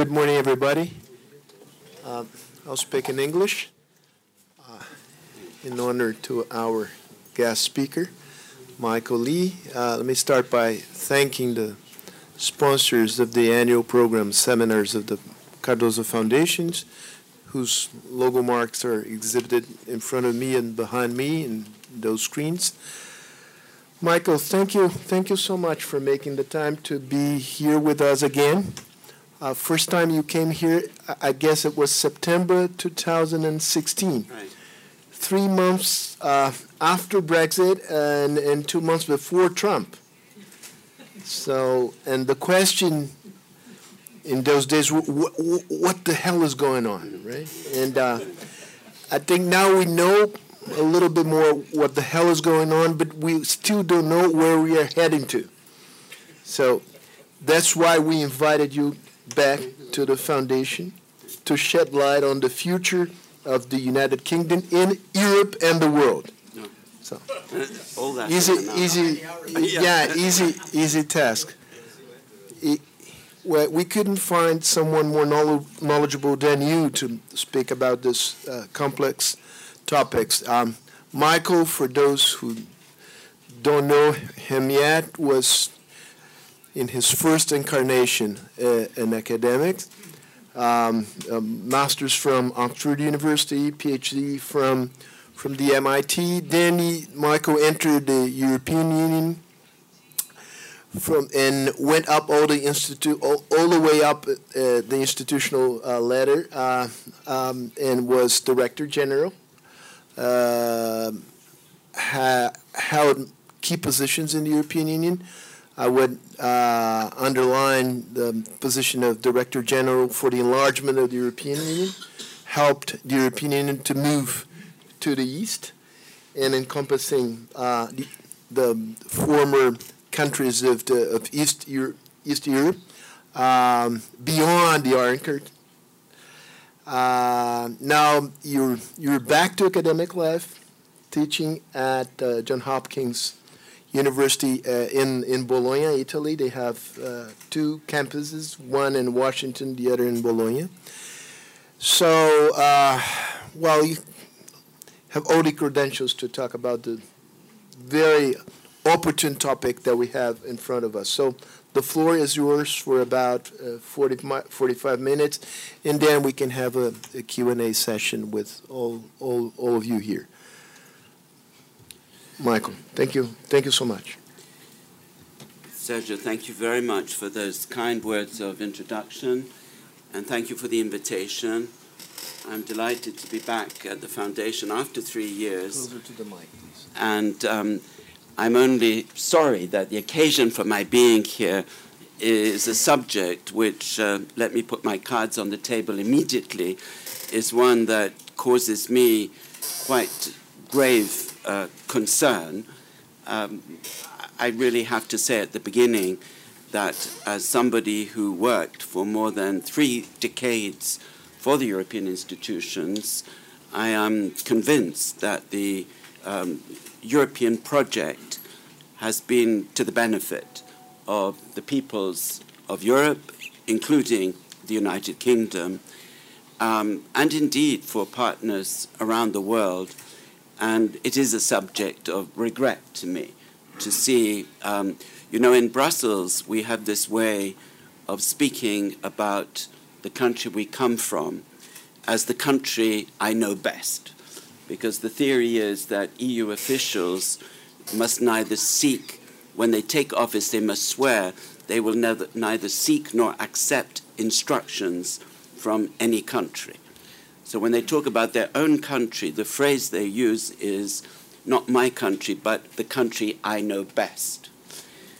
Good morning, everybody. Um, I'll speak in English uh, in honor to our guest speaker, Michael Leigh. Uh, let me start by thanking the sponsors of the annual program seminars of the Cardoso Foundations, whose logo marks are exhibited in front of me and behind me in those screens. Michael, thank you, thank you so much for making the time to be here with us again. Uh, first time you came here, I guess it was September 2016. Right. Three months uh, after Brexit and, and two months before Trump. So, and the question in those days, wh- wh- what the hell is going on, right? And uh, I think now we know a little bit more what the hell is going on, but we still don't know where we are heading to. So that's why we invited you back to the foundation to shed light on the future of the United Kingdom in Europe and the world. So easy, in an hour. easy, yeah, easy, easy task. E- well, we couldn't find someone more knowledgeable than you to speak about this uh, complex topics. Um, Michael, for those who don't know him yet, was in his first incarnation uh, an academic. Um, a master's from Oxford University, PhD from from the MIT. Then he, Michael entered the European Union from and went up all the institute all, all the way up uh, the institutional uh, ladder uh, um, and was director general. Uh, ha- held key positions in the European Union. I would uh, underline the position of director general for the enlargement of the European Union. Helped the European Union to move to the east and encompassing uh, the, the former countries of, the, of East, Europe, East Europe um, beyond the Iron. Uh, now you're, you're back to academic life, teaching at uh, Johns Hopkins University uh, in, in Bologna, Italy. They have uh, two campuses, one in Washington, the other in Bologna. So, uh, well, you have all the credentials to talk about the very opportune topic that we have in front of us. So the floor is yours for about uh, 40, 45 minutes, and then we can have a, a Q&A session with all, all, all of you here. Michael, thank you. Thank you so much. Sergio, thank you very much for those kind words of introduction, and thank you for the invitation. I'm delighted to be back at the foundation after three years, Closer to the mic, please. and um, I'm only sorry that the occasion for my being here is a subject which, uh, let me put my cards on the table immediately, is one that causes me quite grave uh, concern. Um, I really have to say at the beginning that as somebody who worked for more than three decades for the European institutions, I am convinced that the um, European project has been to the benefit of the peoples of Europe, including the United Kingdom, um, and indeed for partners around the world. And it is a subject of regret to me to see, um, you know, in Brussels, we have this way of speaking about the country we come from as the country I know best. Because the theory is that EU officials must neither seek, when they take office, they must swear they will neither, neither seek nor accept instructions from any country. So when they talk about their own country, the phrase they use is not my country, but the country I know best.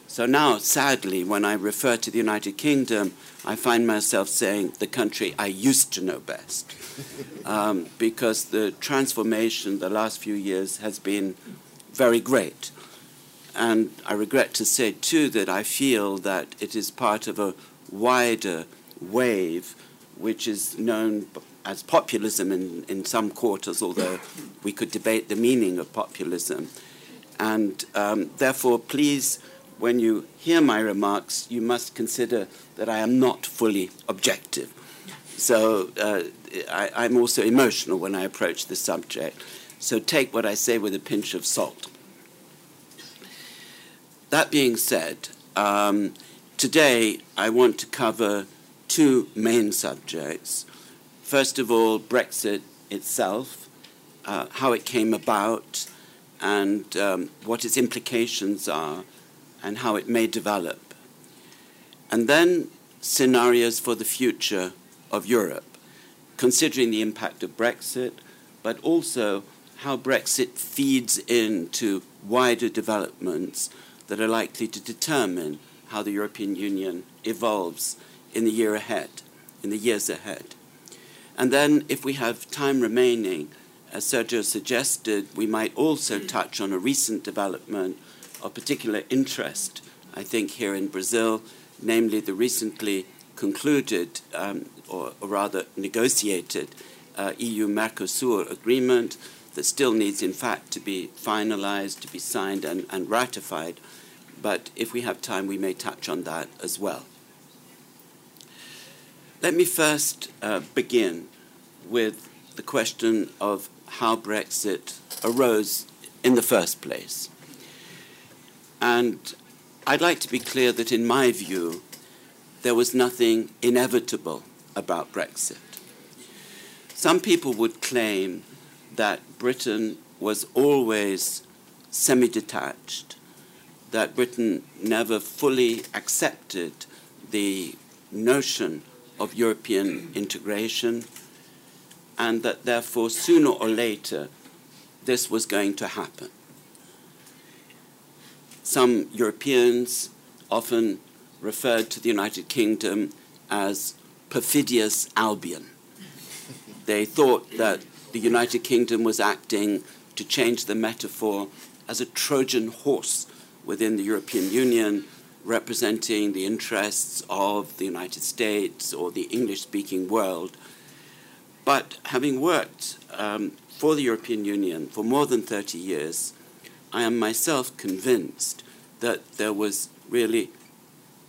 So now, sadly, when I refer to the United Kingdom, I find myself saying the country I used to know best. Um, because the transformation the last few years has been very great. And I regret to say, too, that I feel that it is part of a wider wave which is known as populism in, in some quarters, although we could debate the meaning of populism. And um, therefore, please when you hear my remarks, you must consider that I am not fully objective. So uh, I, am also emotional when I approach the subject. So take what I say with a pinch of salt. That being said, um, today I want to cover two main subjects. First of all, Brexit itself, uh, how it came about, and um, what its implications are, and how it may develop. And then scenarios for the future of Europe, considering the impact of Brexit, but also how Brexit feeds into wider developments that are likely to determine how the European Union evolves in the year ahead, in the years ahead. And then, if we have time remaining, as Sergio suggested, we might also touch on a recent development of particular interest, I think, here in Brazil, namely the recently concluded, um, or, or, rather negotiated, uh, EU Mercosur agreement that still needs, in fact, to be finalized, to be signed, and, and ratified. But if we have time, we may touch on that as well. Let me first uh, begin with the question of how Brexit arose in the first place. And I'd like to be clear that, in my view, there was nothing inevitable about Brexit. Some people would claim that Britain was always semi detached, that Britain never fully accepted the notion of European integration, and that therefore, sooner or later, this was going to happen. Some Europeans often referred to the United Kingdom as perfidious Albion. They thought that the United Kingdom was acting to change the metaphor as a Trojan horse within the European Union, representing the interests of the United States or the English speaking world. But having worked um, for the European Union for more than 30 years, I am myself convinced that there was really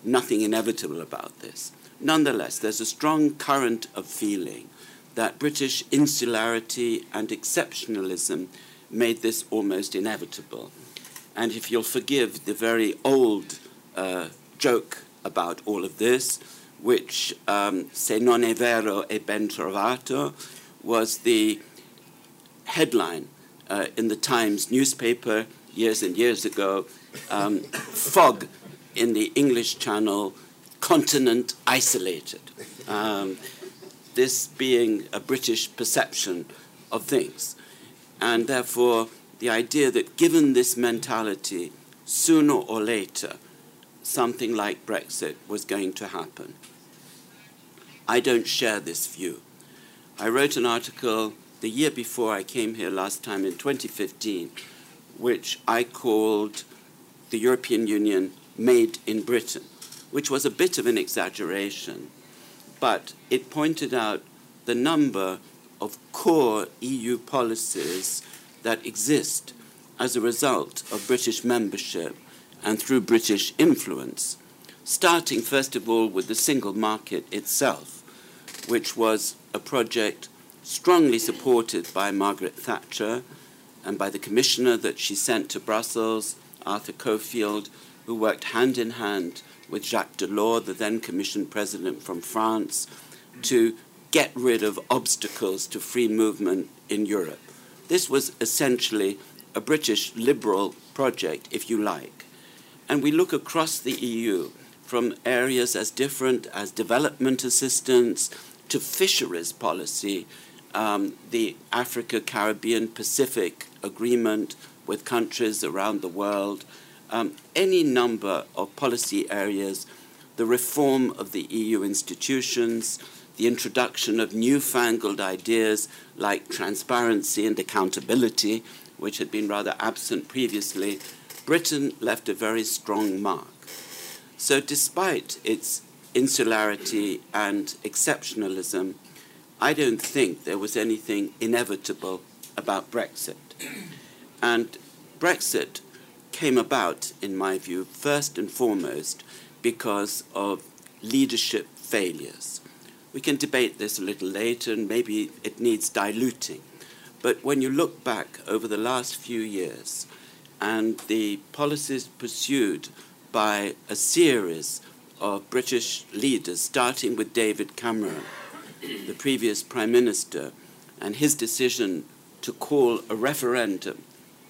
nothing inevitable about this. Nonetheless, there's a strong current of feeling that British insularity and exceptionalism made this almost inevitable. And if you'll forgive the very old uh, joke about all of this, which um, Se non è vero è ben trovato, was the headline uh, in the Times newspaper years and years ago um, fog in the English Channel, continent isolated. Um, this being a British perception of things. And therefore, the idea that given this mentality, sooner or later, something like Brexit was going to happen. I don't share this view. I wrote an article the year before I came here last time in 2015, which I called The European Union Made in Britain, which was a bit of an exaggeration but it pointed out the number of core EU policies that exist as a result of British membership and through British influence, starting first of all with the single market itself, which was a project strongly supported by Margaret Thatcher and by the commissioner that she sent to Brussels, Arthur Cockfield, who worked hand in hand with Jacques Delors, the then Commission President from France, to get rid of obstacles to free movement in Europe. This was essentially a British liberal project, if you like. And we look across the EU from areas as different as development assistance to fisheries policy, um, the Africa, Caribbean, Pacific agreement with countries around the world, um, any number of policy areas, the reform of the EU institutions, the introduction of newfangled ideas like transparency and accountability, which had been rather absent previously, Britain left a very strong mark. So, despite its insularity and exceptionalism, I don't think there was anything inevitable about Brexit. And Brexit came about, in my view, first and foremost because of leadership failures. We can debate this a little later, and maybe it needs diluting. But when you look back over the last few years and the policies pursued by a series of British leaders, starting with David Cameron, the previous Prime Minister, and his decision to call a referendum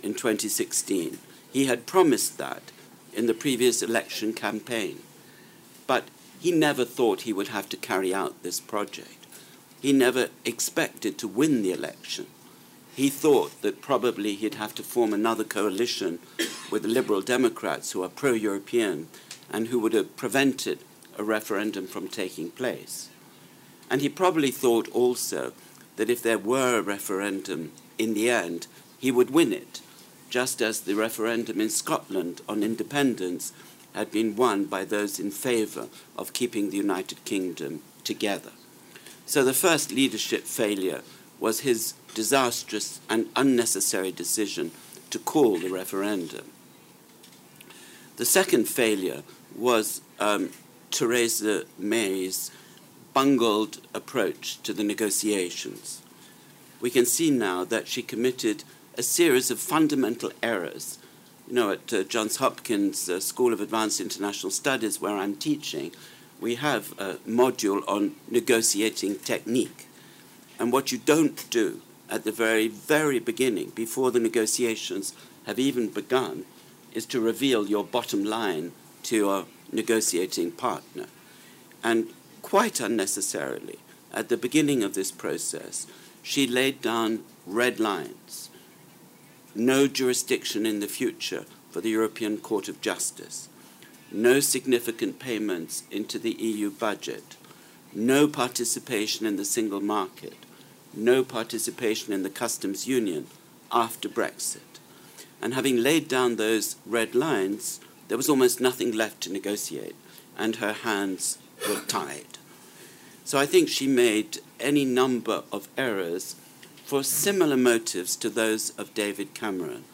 in 2016. He had promised that in the previous election campaign. But he never thought he would have to carry out this project. He never expected to win the election. He thought that probably he'd have to form another coalition with the Liberal Democrats who are pro European and who would have prevented a referendum from taking place. And he probably thought also that if there were a referendum in the end, he would win it, just as the referendum in Scotland on independence had been won by those in favour of keeping the United Kingdom together. So the first leadership failure was his disastrous and unnecessary decision to call the referendum. The second failure was um, Theresa May's bungled approach to the negotiations. We can see now that she committed a series of fundamental errors you know, at uh, Johns Hopkins uh, School of Advanced International Studies, where I'm teaching, we have a module on negotiating technique. And what you don't do at the very, very beginning, before the negotiations have even begun, is to reveal your bottom line to your negotiating partner. And quite unnecessarily, at the beginning of this process, she laid down red lines. No jurisdiction in the future for the European Court of Justice, no significant payments into the EU budget, no participation in the single market, no participation in the customs union after Brexit. And having laid down those red lines, there was almost nothing left to negotiate, and her hands were tied. So I think she made any number of errors for similar motives to those of David Cameron.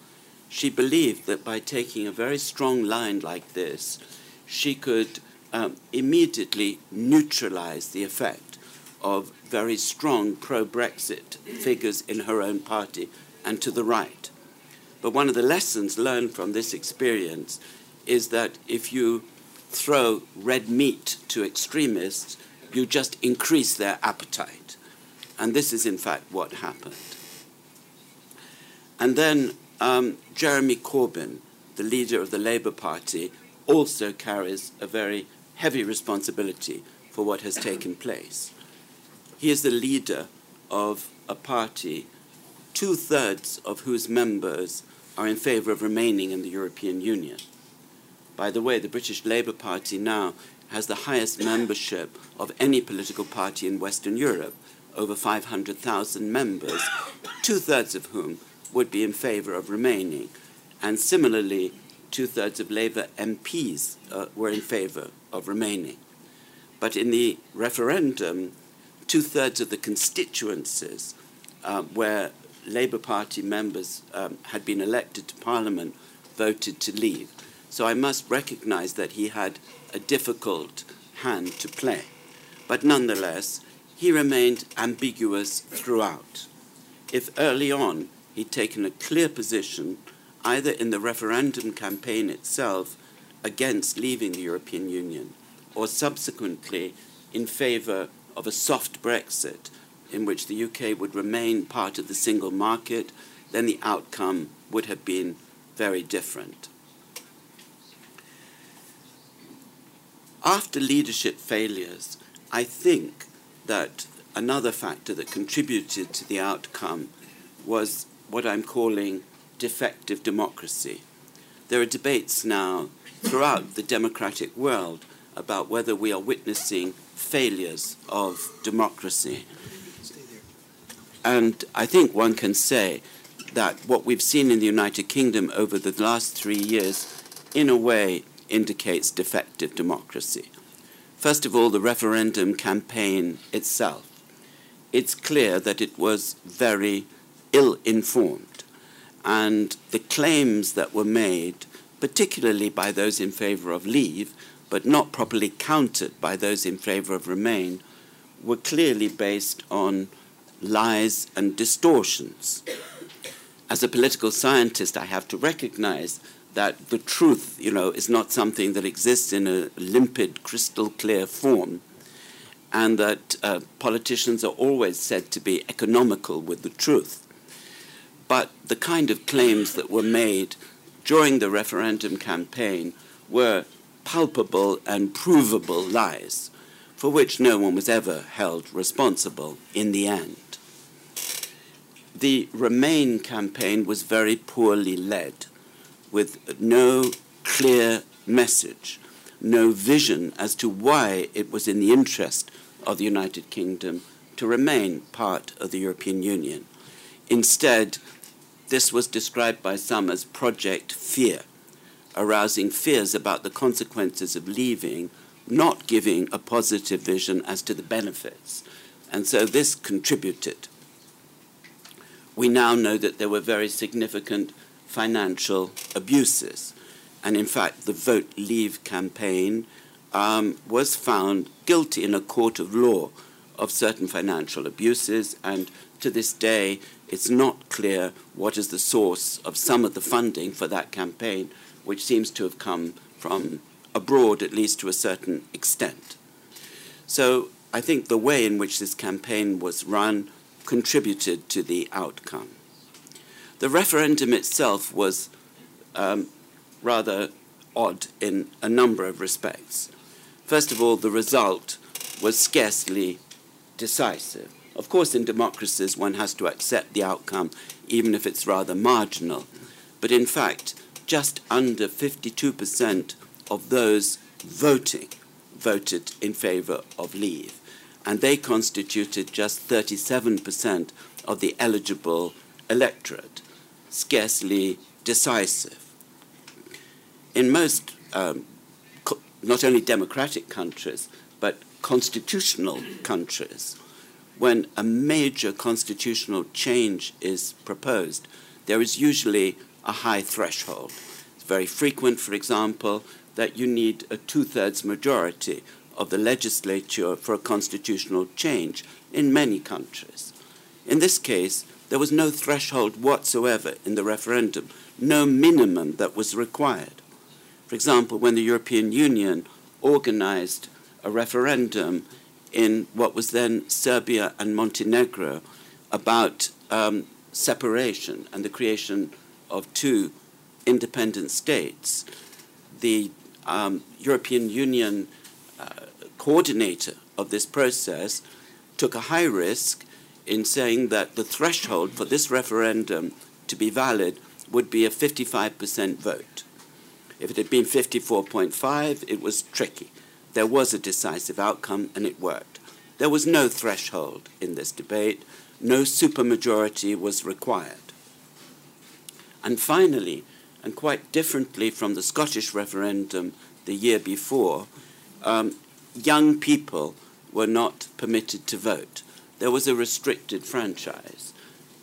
She believed that by taking a very strong line like this, she could um, immediately neutralize the effect of very strong pro Brexit figures in her own party and to the right. But one of the lessons learned from this experience is that if you throw red meat to extremists, you just increase their appetite. And this is, in fact, what happened. And then um, Jeremy Corbyn, the leader of the Labour Party, also carries a very heavy responsibility for what has taken place. He is the leader of a party, two thirds of whose members are in favour of remaining in the European Union. By the way, the British Labour Party now has the highest membership of any political party in Western Europe over 500,000 members, two thirds of whom would be in favour of remaining. And similarly, two thirds of Labour MPs uh, were in favour of remaining. But in the referendum, two thirds of the constituencies uh, where Labour Party members um, had been elected to Parliament voted to leave. So I must recognise that he had a difficult hand to play. But nonetheless, he remained ambiguous throughout. If early on he'd taken a clear position, either in the referendum campaign itself against leaving the European Union, or subsequently in favour of a soft Brexit, in which the UK would remain part of the single market, then the outcome would have been very different. After leadership failures, I think that another factor that contributed to the outcome was what I'm calling defective democracy. There are debates now throughout the democratic world about whether we are witnessing failures of democracy. And I think one can say that what we've seen in the United Kingdom over the last three years, in a way, indicates defective democracy. First of all, the referendum campaign itself. It's clear that it was very ill informed, and the claims that were made particularly by those in favor of leave, but not properly countered by those in favor of remain, were clearly based on lies and distortions. As a political scientist, I have to recognize that the truth, you know, is not something that exists in a limpid, crystal clear form, and that uh, politicians are always said to be economical with the truth. But the kind of claims that were made during the referendum campaign were palpable and provable lies for which no one was ever held responsible in the end. The Remain campaign was very poorly led, with no clear message, no vision as to why it was in the interest of the United Kingdom to remain part of the European Union. Instead, this was described by some as Project Fear, arousing fears about the consequences of leaving, not giving a positive vision as to the benefits. And so this contributed. We now know that there were very significant financial abuses. And in fact, the Vote Leave campaign um, was found guilty in a court of law of certain financial abuses, and to this day, it's not clear what is the source of some of the funding for that campaign, which seems to have come from abroad, at least to a certain extent. So I think the way in which this campaign was run contributed to the outcome. The referendum itself was um, rather odd in a number of respects. First of all, the result was scarcely decisive. Of course, in democracies, one has to accept the outcome, even if it's rather marginal. But in fact, just under 52% of those voting voted in favor of leave, and they constituted just 37% of the eligible electorate, scarcely decisive. In most, um, not only democratic countries, but constitutional countries, when a major constitutional change is proposed, there is usually a high threshold. It's very frequent, for example, that you need a two thirds majority of the legislature for a constitutional change in many countries. In this case, there was no threshold whatsoever in the referendum, no minimum that was required. For example, when the European Union organized a referendum in what was then Serbia and Montenegro about um, separation and the creation of two independent states. The um, European Union uh, coordinator of this process took a high risk in saying that the threshold for this referendum to be valid would be a 55% vote. If it had been 54.5, it was tricky there was a decisive outcome and it worked. There was no threshold in this debate, no supermajority was required. And finally, and quite differently from the Scottish referendum the year before, um, young people were not permitted to vote. There was a restricted franchise.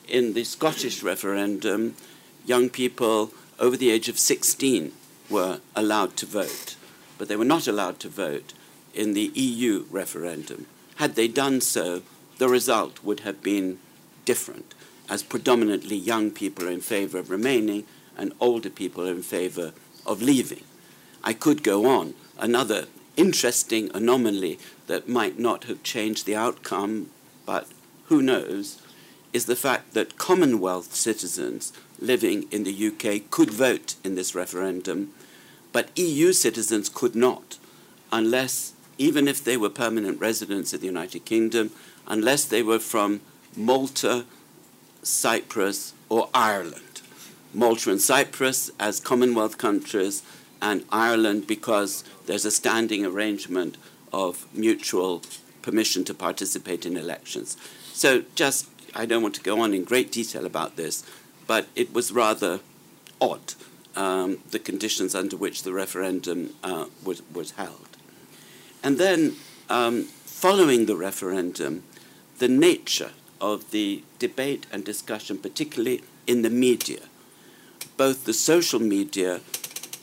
In the Scottish referendum, young people over the age of 16 were allowed to vote but they were not allowed to vote in the EU referendum. Had they done so, the result would have been different, as predominantly young people are in favor of remaining and older people are in favor of leaving. I could go on. Another interesting anomaly that might not have changed the outcome, but who knows, is the fact that Commonwealth citizens living in the UK could vote in this referendum but EU citizens could not, unless, even if they were permanent residents of the United Kingdom, unless they were from Malta, Cyprus, or Ireland. Malta and Cyprus as Commonwealth countries, and Ireland because there's a standing arrangement of mutual permission to participate in elections. So, just, I don't want to go on in great detail about this, but it was rather odd um, the conditions under which the referendum uh, was, was held. And then, um, following the referendum, the nature of the debate and discussion, particularly in the media, both the social media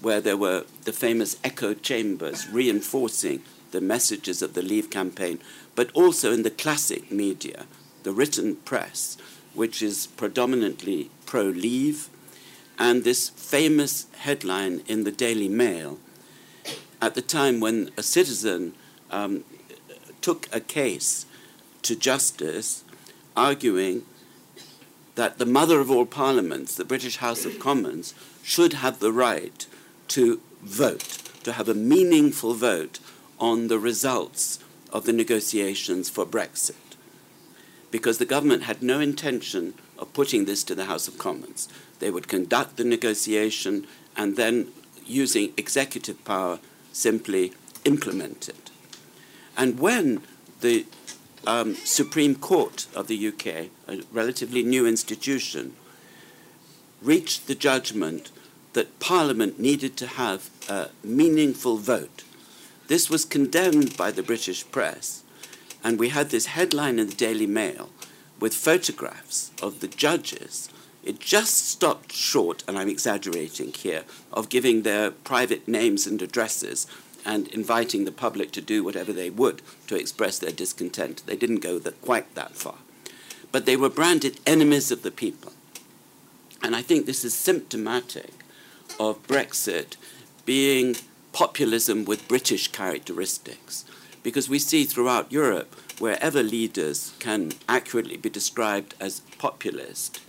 where there were the famous echo chambers reinforcing the messages of the Leave campaign, but also in the classic media, the written press, which is predominantly pro Leave, and this famous headline in the Daily Mail at the time when a citizen um, took a case to justice arguing that the mother of all parliaments, the British House of Commons, should have the right to vote, to have a meaningful vote on the results of the negotiations for Brexit. Because the government had no intention of putting this to the House of Commons. They would conduct the negotiation and then, using executive power, simply implement it. And when the um, Supreme Court of the UK, a relatively new institution, reached the judgment that Parliament needed to have a meaningful vote. This was condemned by the British press, and we had this headline in the Daily Mail with photographs of the judges. It just stopped short, and I'm exaggerating here, of giving their private names and addresses and inviting the public to do whatever they would to express their discontent. They didn't go that, quite that far. But they were branded enemies of the people. And I think this is symptomatic of Brexit being populism with British characteristics. Because we see throughout Europe, wherever leaders can accurately be described as populist,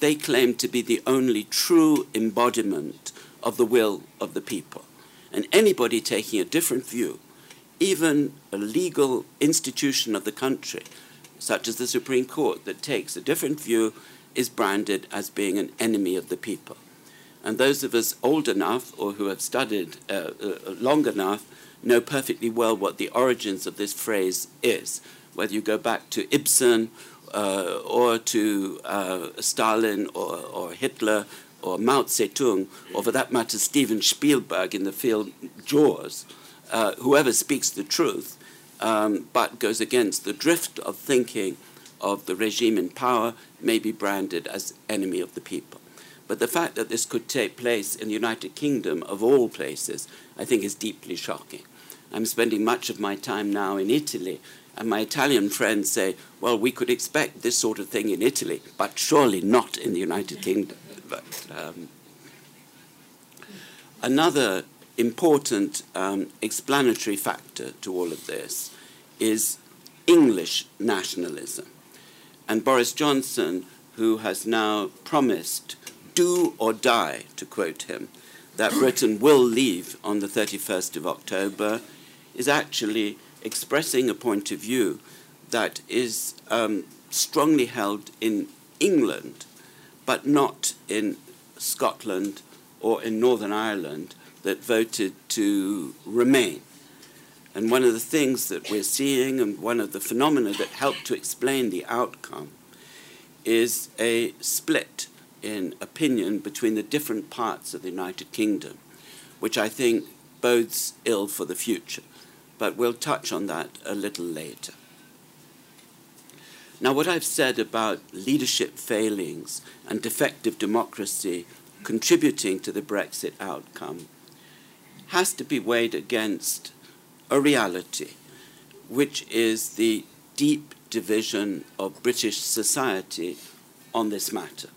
they claim to be the only true embodiment of the will of the people. And anybody taking a different view, even a legal institution of the country, such as the Supreme Court, that takes a different view, is branded as being an enemy of the people. And those of us old enough or who have studied uh, uh, long enough know perfectly well what the origins of this phrase is. Whether you go back to Ibsen uh, or to uh, Stalin or, or Hitler or Mao Zedong, or for that matter, Steven Spielberg in the film Jaws, uh, whoever speaks the truth, um, but goes against the drift of thinking of the regime in power, may be branded as enemy of the people. But the fact that this could take place in the United Kingdom, of all places, I think is deeply shocking. I'm spending much of my time now in Italy, and my Italian friends say, well, we could expect this sort of thing in Italy, but surely not in the United Kingdom. But, um, another important um, explanatory factor to all of this is English nationalism. And Boris Johnson, who has now promised, do or die, to quote him, that Britain will leave on the 31st of October, is actually expressing a point of view that is um, strongly held in England but not in Scotland or in Northern Ireland that voted to remain. And one of the things that we're seeing, and one of the phenomena that helped to explain the outcome, is a split in opinion between the different parts of the United Kingdom, which I think bodes ill for the future. But we'll touch on that a little later. Now, what I've said about leadership failings and defective democracy contributing to the Brexit outcome has to be weighed against a reality, which is the deep division of British society on this matter.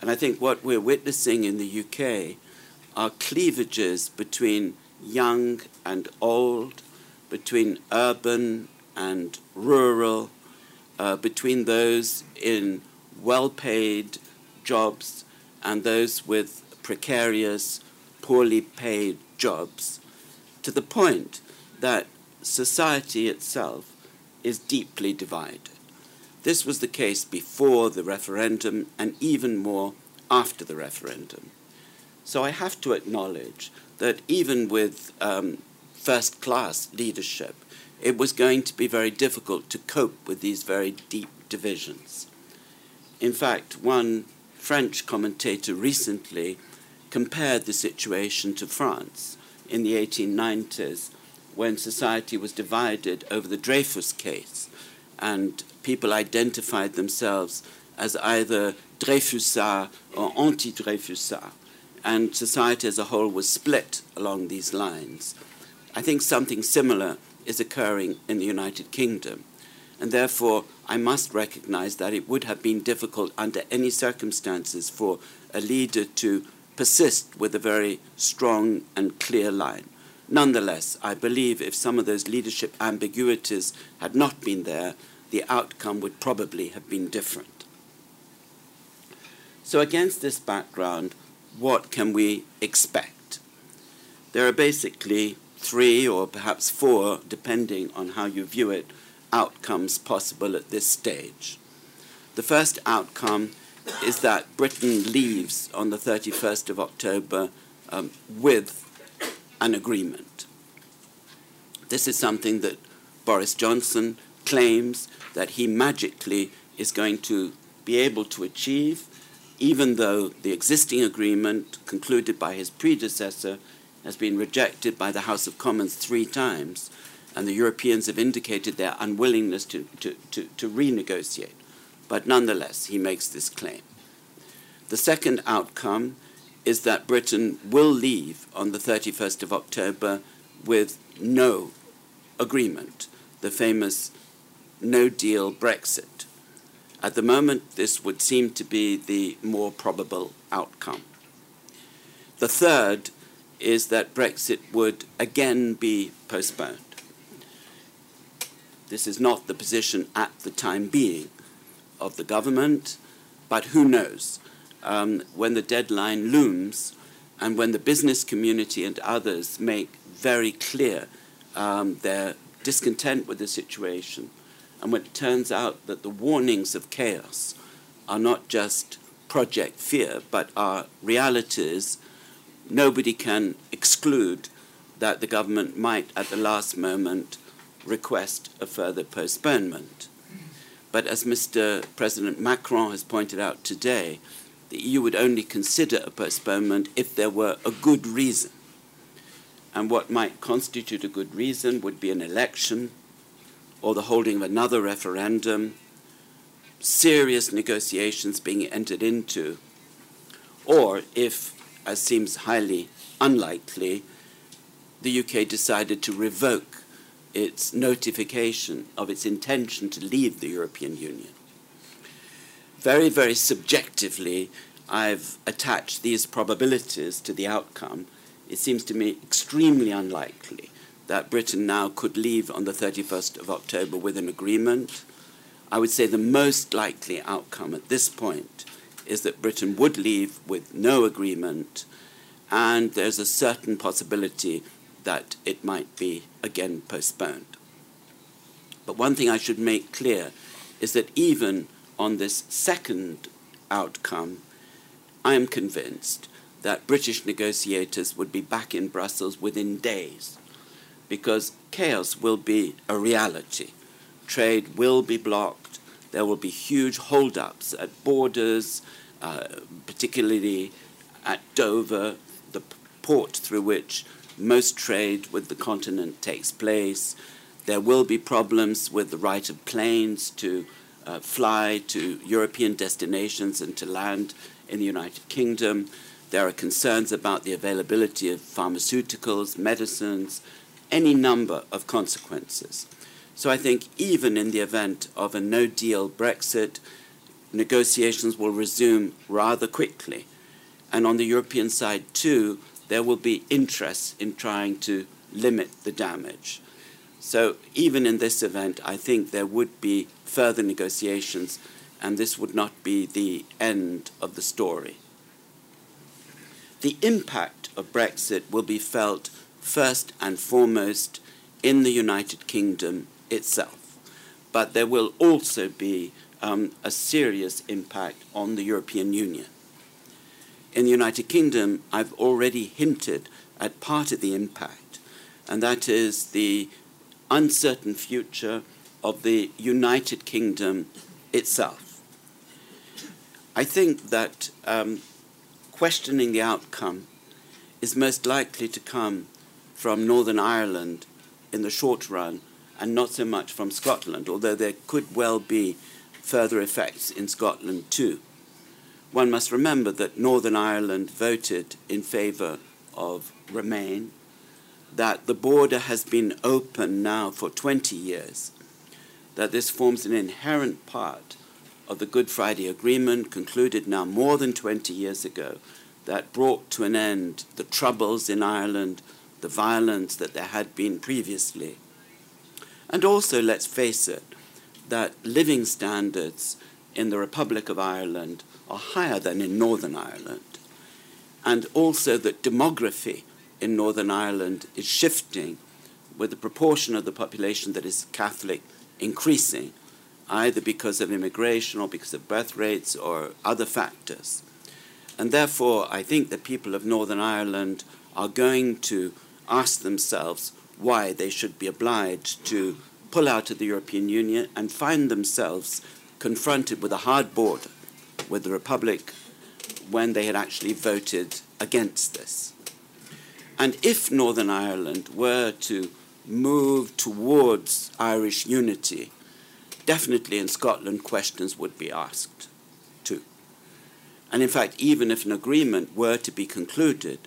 And I think what we're witnessing in the UK are cleavages between young and old, between urban and rural, uh, between those in well paid jobs and those with precarious, poorly paid jobs, to the point that society itself is deeply divided. This was the case before the referendum and even more after the referendum. So I have to acknowledge that even with um, first class leadership, it was going to be very difficult to cope with these very deep divisions. In fact, one French commentator recently compared the situation to France in the 1890s when society was divided over the Dreyfus case and people identified themselves as either Dreyfusards or anti Dreyfusards. and society as a whole was split along these lines. I think something similar is occurring in the United Kingdom, and therefore I must recognize that it would have been difficult under any circumstances for a leader to persist with a very strong and clear line. Nonetheless, I believe if some of those leadership ambiguities had not been there, the outcome would probably have been different. So, against this background, what can we expect? There are basically three or perhaps four, depending on how you view it, outcomes possible at this stage. The first outcome is that Britain leaves on the 31st of October um, with an agreement. This is something that Boris Johnson claims that he magically is going to be able to achieve, even though the existing agreement concluded by his predecessor has been rejected by the House of Commons three times, and the Europeans have indicated their unwillingness to, to, to, to renegotiate. But nonetheless, he makes this claim. The second outcome is that Britain will leave on the 31st of October with no agreement, the famous no deal Brexit. At the moment, this would seem to be the more probable outcome. The third is that Brexit would again be postponed. This is not the position at the time being of the government, but who knows? Um, when the deadline looms and when the business community and others make very clear um, their discontent with the situation, and when it turns out that the warnings of chaos are not just project fear, but are realities nobody can exclude that the government might, at the last moment, request a further postponement. But as Mr. President Macron has pointed out today, the EU would only consider a postponement if there were a good reason. And what might constitute a good reason would be an election or the holding of another referendum, serious negotiations being entered into, or if as seems highly unlikely, the UK decided to revoke its notification of its intention to leave the European Union. Very, very subjectively, I've attached these probabilities to the outcome. It seems to me extremely unlikely that Britain now could leave on the 31st of October with an agreement. I would say the most likely outcome at this point is that Britain would leave with no agreement, and there's a certain possibility that it might be again postponed. But one thing I should make clear is that even on this second outcome, I am convinced that British negotiators would be back in Brussels within days because chaos will be a reality. Trade will be blocked. There will be huge holdups at borders, uh, particularly at Dover, the port through which most trade with the continent takes place. There will be problems with the right of planes to uh, fly to European destinations and to land in the United Kingdom. There are concerns about the availability of pharmaceuticals, medicines, any number of consequences. So I think even in the event of a no deal Brexit, negotiations will resume rather quickly. And on the European side, too, there will be interest in trying to limit the damage. So, even in this event, I think there would be further negotiations, and this would not be the end of the story. The impact of Brexit will be felt first and foremost in the United Kingdom itself, but there will also be um, a serious impact on the European Union. In the United Kingdom, I've already hinted at part of the impact, and that is the uncertain future of the United Kingdom itself. I think that um, questioning the outcome is most likely to come from Northern Ireland in the short run and not so much from Scotland, although there could well be further effects in Scotland too. one must remember that Northern Ireland voted in favour of Remain, that the border has been open now for 20 years, that this forms an inherent part of the Good Friday Agreement concluded now more than 20 years ago that brought to an end the troubles in Ireland, the violence that there had been previously. And also, let's face it, that living standards in the Republic of Ireland are higher than in Northern Ireland. And also that demography in Northern Ireland is shifting with the proportion of the population that is Catholic increasing, either because of immigration or because of birth rates or other factors. And therefore, I think the people of Northern Ireland are going to ask themselves why they should be obliged to pull out of the European Union and find themselves confronted with a hard border with the Republic when they had actually voted against this. And if Northern Ireland were to move towards Irish unity, definitely in Scotland questions would be asked too. And in fact, even if an agreement were to be concluded,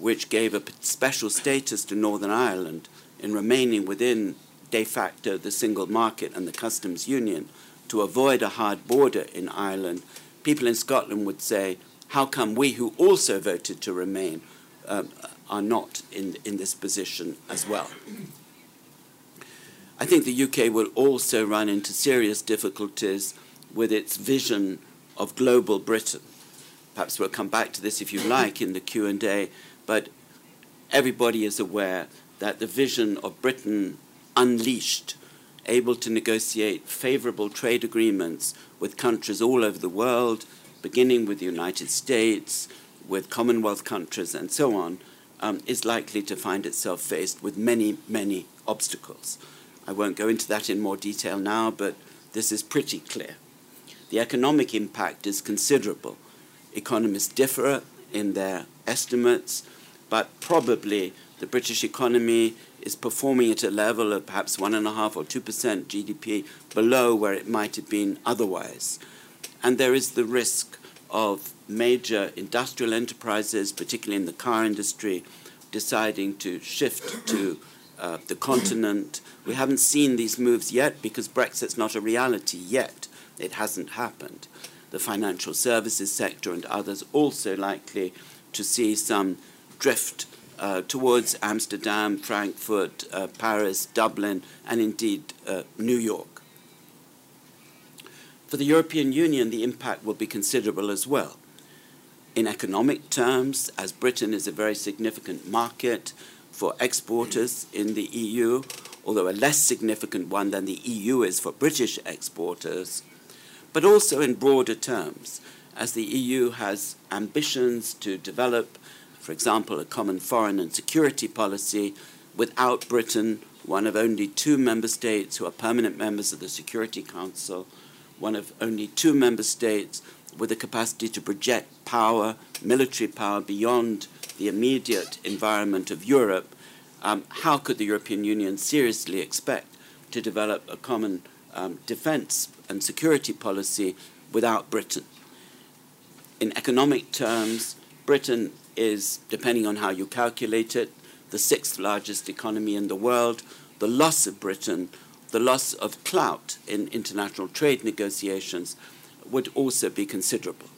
which gave a special status to Northern Ireland in remaining within de facto the single market and the customs union to avoid a hard border in Ireland, people in Scotland would say, how come we who also voted to remain um, are not in, in this position as well? I think the UK will also run into serious difficulties with its vision of global Britain. Perhaps we'll come back to this if you like in the Q&A, but everybody is aware that the vision of Britain unleashed, able to negotiate favorable trade agreements with countries all over the world, beginning with the United States, with Commonwealth countries, and so on, um, is likely to find itself faced with many, many obstacles. I won't go into that in more detail now, but this is pretty clear. The economic impact is considerable. Economists differ in their estimates, but probably the British economy is performing at a level of perhaps 1.5 or 2% GDP below where it might have been otherwise. And there is the risk of major industrial enterprises, particularly in the car industry, deciding to shift to uh, the continent. We haven't seen these moves yet because Brexit's not a reality yet. It hasn't happened. The financial services sector and others also likely to see some drift uh, towards Amsterdam, Frankfurt, uh, Paris, Dublin, and indeed uh, New York. For the European Union, the impact will be considerable as well. In economic terms, as Britain is a very significant market for exporters in the EU, although a less significant one than the EU is for British exporters, but also in broader terms, as the EU has ambitions to develop for example, a common foreign and security policy without Britain, one of only two member states who are permanent members of the Security Council, one of only two member states with the capacity to project power, military power, beyond the immediate environment of Europe, um, how could the European Union seriously expect to develop a common um, defense and security policy without Britain? In economic terms, Britain is, depending on how you calculate it, the sixth largest economy in the world. The loss of Britain, the loss of clout in international trade negotiations would also be considerable.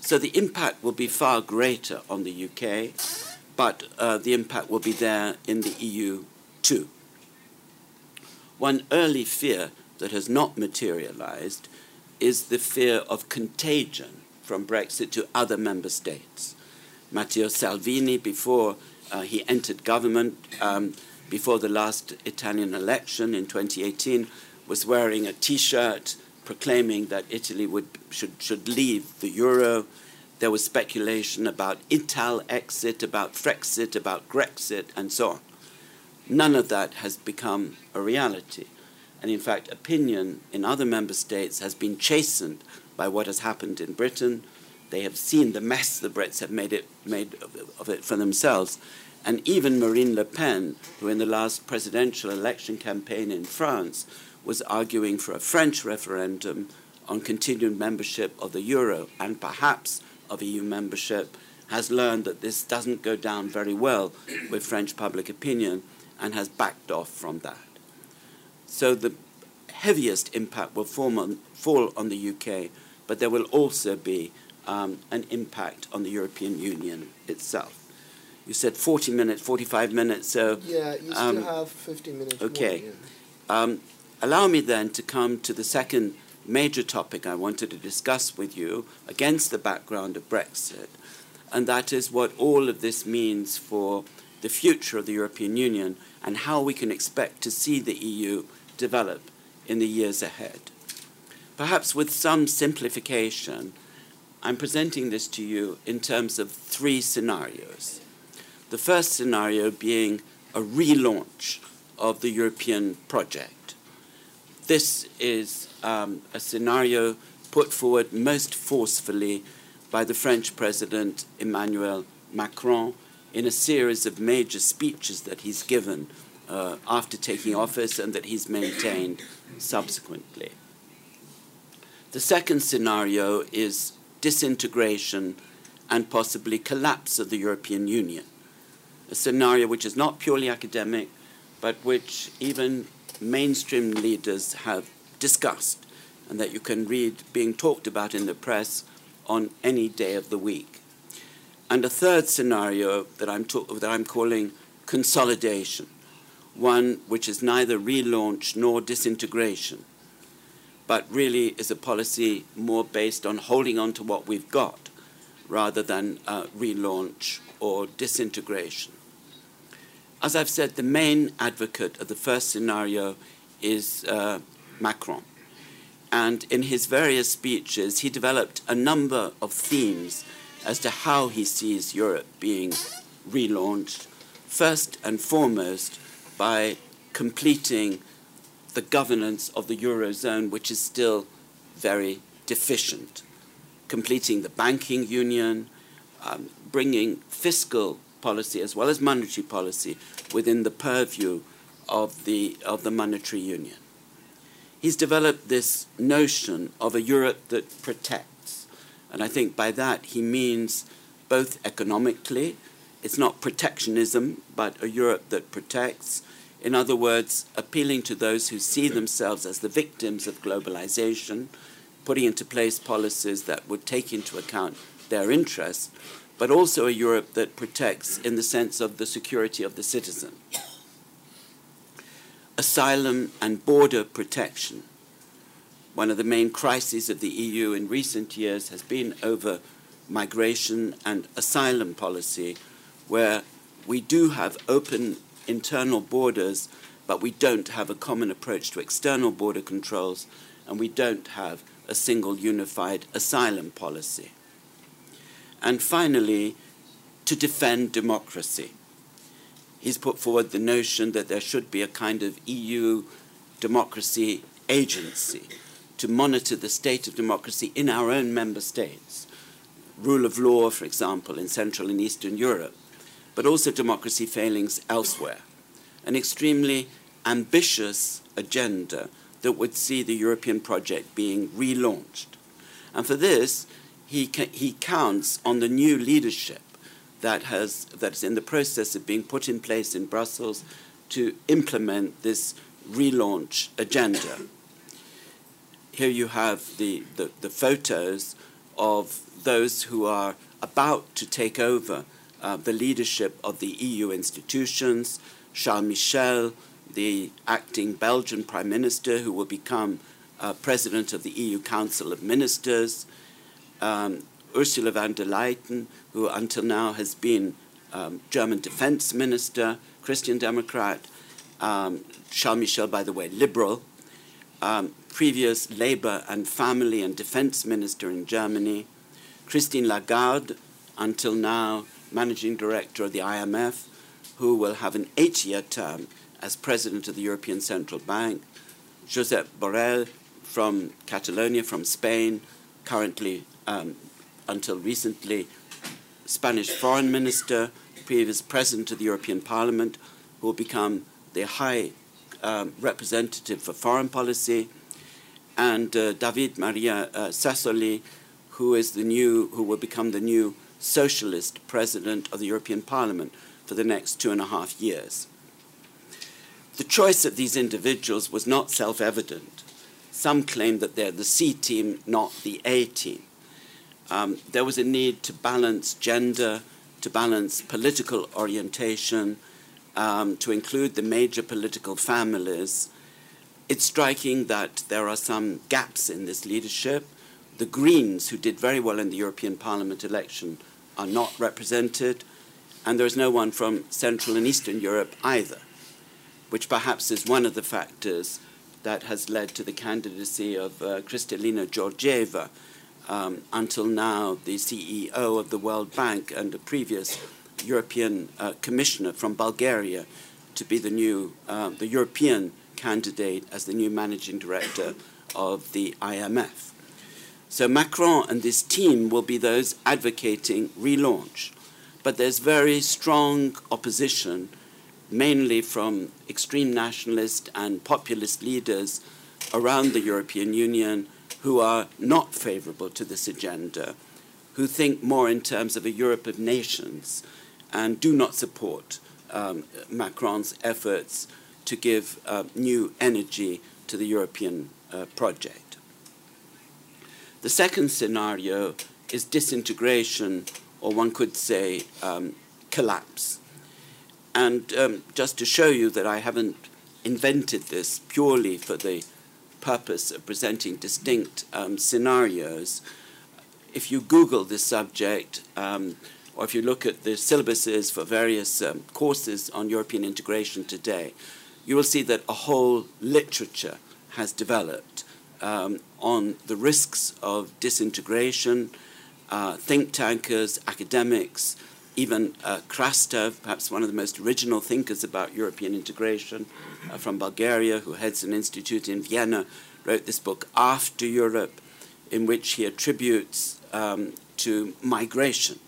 So the impact will be far greater on the UK, but uh, the impact will be there in the EU too. One early fear that has not materialized is the fear of contagion from Brexit to other member states. Matteo Salvini before uh, he entered government, um, before the last Italian election in 2018, was wearing a T-shirt proclaiming that Italy would should should leave the euro. There was speculation about Ital exit, about Frexit, about Grexit, and so on. None of that has become a reality. And in fact, opinion in other member states has been chastened by what has happened in Britain, they have seen the mess the Brits have made, it, made of it for themselves. And even Marine Le Pen, who in the last presidential election campaign in France was arguing for a French referendum on continued membership of the euro and perhaps of EU membership has learned that this doesn't go down very well with French public opinion and has backed off from that. So the heaviest impact will on, fall on the UK, but there will also be um, an impact on the European Union itself. You said 40 minutes, 45 minutes, so. Yeah, you still um, have 50 minutes. Okay. More, yeah. um, allow me then to come to the second major topic I wanted to discuss with you against the background of Brexit, and that is what all of this means for the future of the European Union and how we can expect to see the EU develop in the years ahead. Perhaps with some simplification, I'm presenting this to you in terms of three scenarios. The first scenario being a relaunch of the European project. This is um, a scenario put forward most forcefully by the French President Emmanuel Macron in a series of major speeches that he's given uh, after taking office and that he's maintained subsequently. The second scenario is disintegration and possibly collapse of the European Union, a scenario which is not purely academic, but which even mainstream leaders have discussed and that you can read being talked about in the press on any day of the week. And a third scenario that I'm, that I'm calling consolidation, one which is neither relaunch nor disintegration, but really is a policy more based on holding on to what we've got rather than uh, relaunch or disintegration. As I've said, the main advocate of the first scenario is uh, Macron. And in his various speeches, he developed a number of themes as to how he sees Europe being relaunched, first and foremost by completing the governance of the Eurozone, which is still very deficient, completing the banking union, um, bringing fiscal policy as well as monetary policy within the purview of the, of the monetary union. He's developed this notion of a Europe that protects. And I think by that he means both economically, it's not protectionism, but a Europe that protects. In other words, appealing to those who see themselves as the victims of globalization, putting into place policies that would take into account their interests, but also a Europe that protects in the sense of the security of the citizen asylum and border protection. One of the main crises of the EU in recent years has been over migration and asylum policy, where we do have open internal borders, but we don't have a common approach to external border controls, and we don't have a single unified asylum policy. And finally, to defend democracy he's put forward the notion that there should be a kind of EU democracy agency to monitor the state of democracy in our own member states. Rule of law, for example, in Central and Eastern Europe, but also democracy failings elsewhere. An extremely ambitious agenda that would see the European project being relaunched. And for this, he, ca- he counts on the new leadership that, has, that is in the process of being put in place in Brussels to implement this relaunch agenda. Here you have the, the, the photos of those who are about to take over uh, the leadership of the EU institutions. Charles Michel, the acting Belgian Prime Minister, who will become uh, President of the EU Council of Ministers. Um, Ursula von der Leyen, who until now has been um, German defense minister, Christian Democrat, um, Charles Michel, by the way, liberal, um, previous labor and family and defense minister in Germany, Christine Lagarde, until now managing director of the IMF, who will have an eight year term as president of the European Central Bank, Josep Borrell from Catalonia, from Spain, currently um, until recently Spanish foreign minister, previous president of the European Parliament, who will become the high um, representative for foreign policy, and uh, David Maria uh, Sassoli, who is the new, who will become the new socialist president of the European Parliament for the next two and a half years. The choice of these individuals was not self evident. Some claim that they're the C team, not the A team. Um, there was a need to balance gender, to balance political orientation, um, to include the major political families. It's striking that there are some gaps in this leadership. The Greens, who did very well in the European Parliament election, are not represented, and there is no one from Central and Eastern Europe either, which perhaps is one of the factors that has led to the candidacy of uh, Kristalina Georgieva, um, until now the CEO of the World Bank and a previous European uh, commissioner from Bulgaria, to be the new, uh, the European candidate as the new managing director of the IMF. So Macron and his team will be those advocating relaunch. But there's very strong opposition, mainly from extreme nationalist and populist leaders around the European Union who are not favorable to this agenda, who think more in terms of a Europe of nations and do not support um, Macron's efforts to give uh, new energy to the European uh, project. The second scenario is disintegration, or one could say um, collapse. And um, just to show you that I haven't invented this purely for the purpose of presenting distinct um, scenarios, if you Google this subject, um, or if you look at the syllabuses for various um, courses on European integration today, you will see that a whole literature has developed um, on the risks of disintegration. Uh, think tankers, academics, even uh, Krastev, perhaps one of the most original thinkers about European integration uh, from Bulgaria, who heads an institute in Vienna, wrote this book, After Europe, in which he attributes um, to migration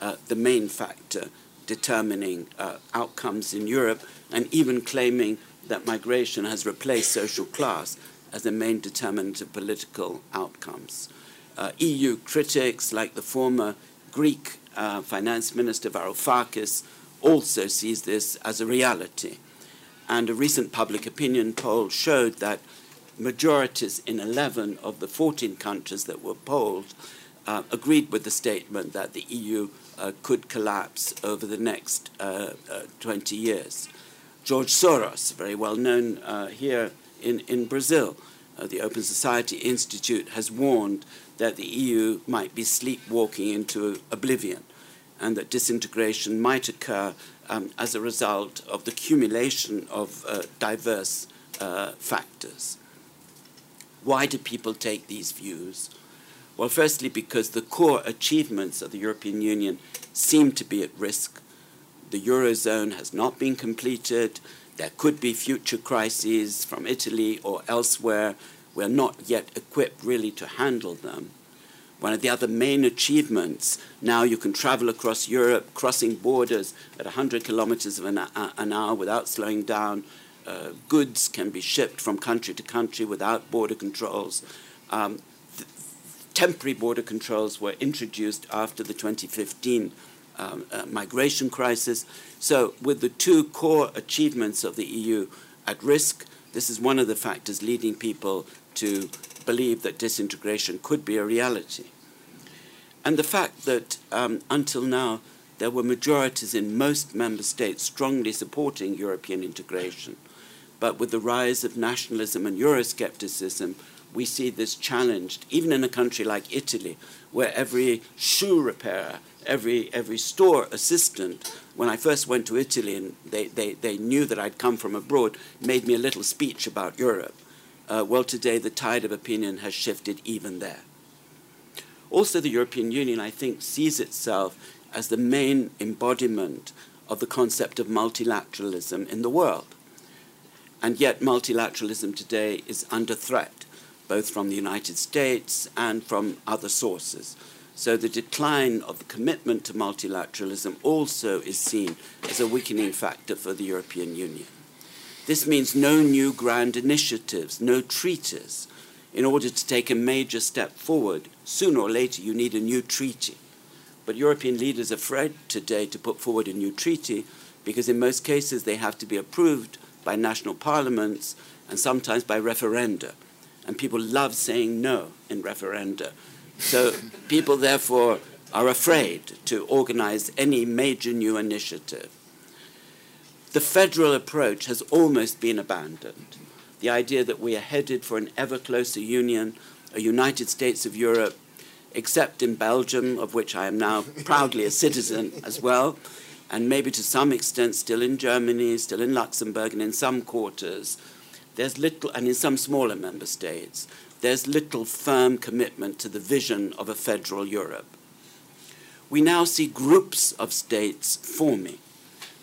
uh, the main factor determining uh, outcomes in Europe, and even claiming that migration has replaced social class as the main determinant of political outcomes. Uh, EU critics, like the former Greek uh, finance minister Varoufakis also sees this as a reality. And a recent public opinion poll showed that majorities in 11 of the 14 countries that were polled uh, agreed with the statement that the EU uh, could collapse over the next uh, uh 20 years. George Soros, very well known here in, in Brazil, uh, the Open Society Institute has warned that the EU might be sleepwalking into oblivion and that disintegration might occur um, as a result of the accumulation of uh, diverse uh, factors. Why do people take these views? Well, firstly, because the core achievements of the European Union seem to be at risk. The Eurozone has not been completed. There could be future crises from Italy or elsewhere. We're not yet equipped really to handle them. One of the other main achievements now you can travel across Europe, crossing borders at 100 kilometers of an, an hour without slowing down. Uh, goods can be shipped from country to country without border controls. Um, temporary border controls were introduced after the 2015 um, uh, migration crisis. So, with the two core achievements of the EU at risk, this is one of the factors leading people to believe that disintegration could be a reality. And the fact that um, until now there were majorities in most member states strongly supporting European integration, but with the rise of nationalism and Euroscepticism, we see this challenged, even in a country like Italy, where every shoe repairer, every, every store assistant, when I first went to Italy and they, they, they knew that I'd come from abroad, made me a little speech about Europe. Uh, well, today the tide of opinion has shifted even there. Also, the European Union, I think, sees itself as the main embodiment of the concept of multilateralism in the world. And yet, multilateralism today is under threat both from the United States and from other sources. So the decline of the commitment to multilateralism also is seen as a weakening factor for the European Union. This means no new grand initiatives, no treaties. in order to take a major step forward, sooner or later you need a new treaty. But European leaders are afraid today to put forward a new treaty because in most cases they have to be approved by national parliaments and sometimes by referenda. And people love saying no in referenda. So people therefore are afraid to organize any major new initiative. The federal approach has almost been abandoned. The idea that we are headed for an ever closer union, a United States of Europe, except in Belgium, of which I am now proudly a citizen as well, and maybe to some extent still in Germany, still in Luxembourg, and in some quarters, there's little, and in some smaller member states, there's little firm commitment to the vision of a federal Europe. We now see groups of states forming.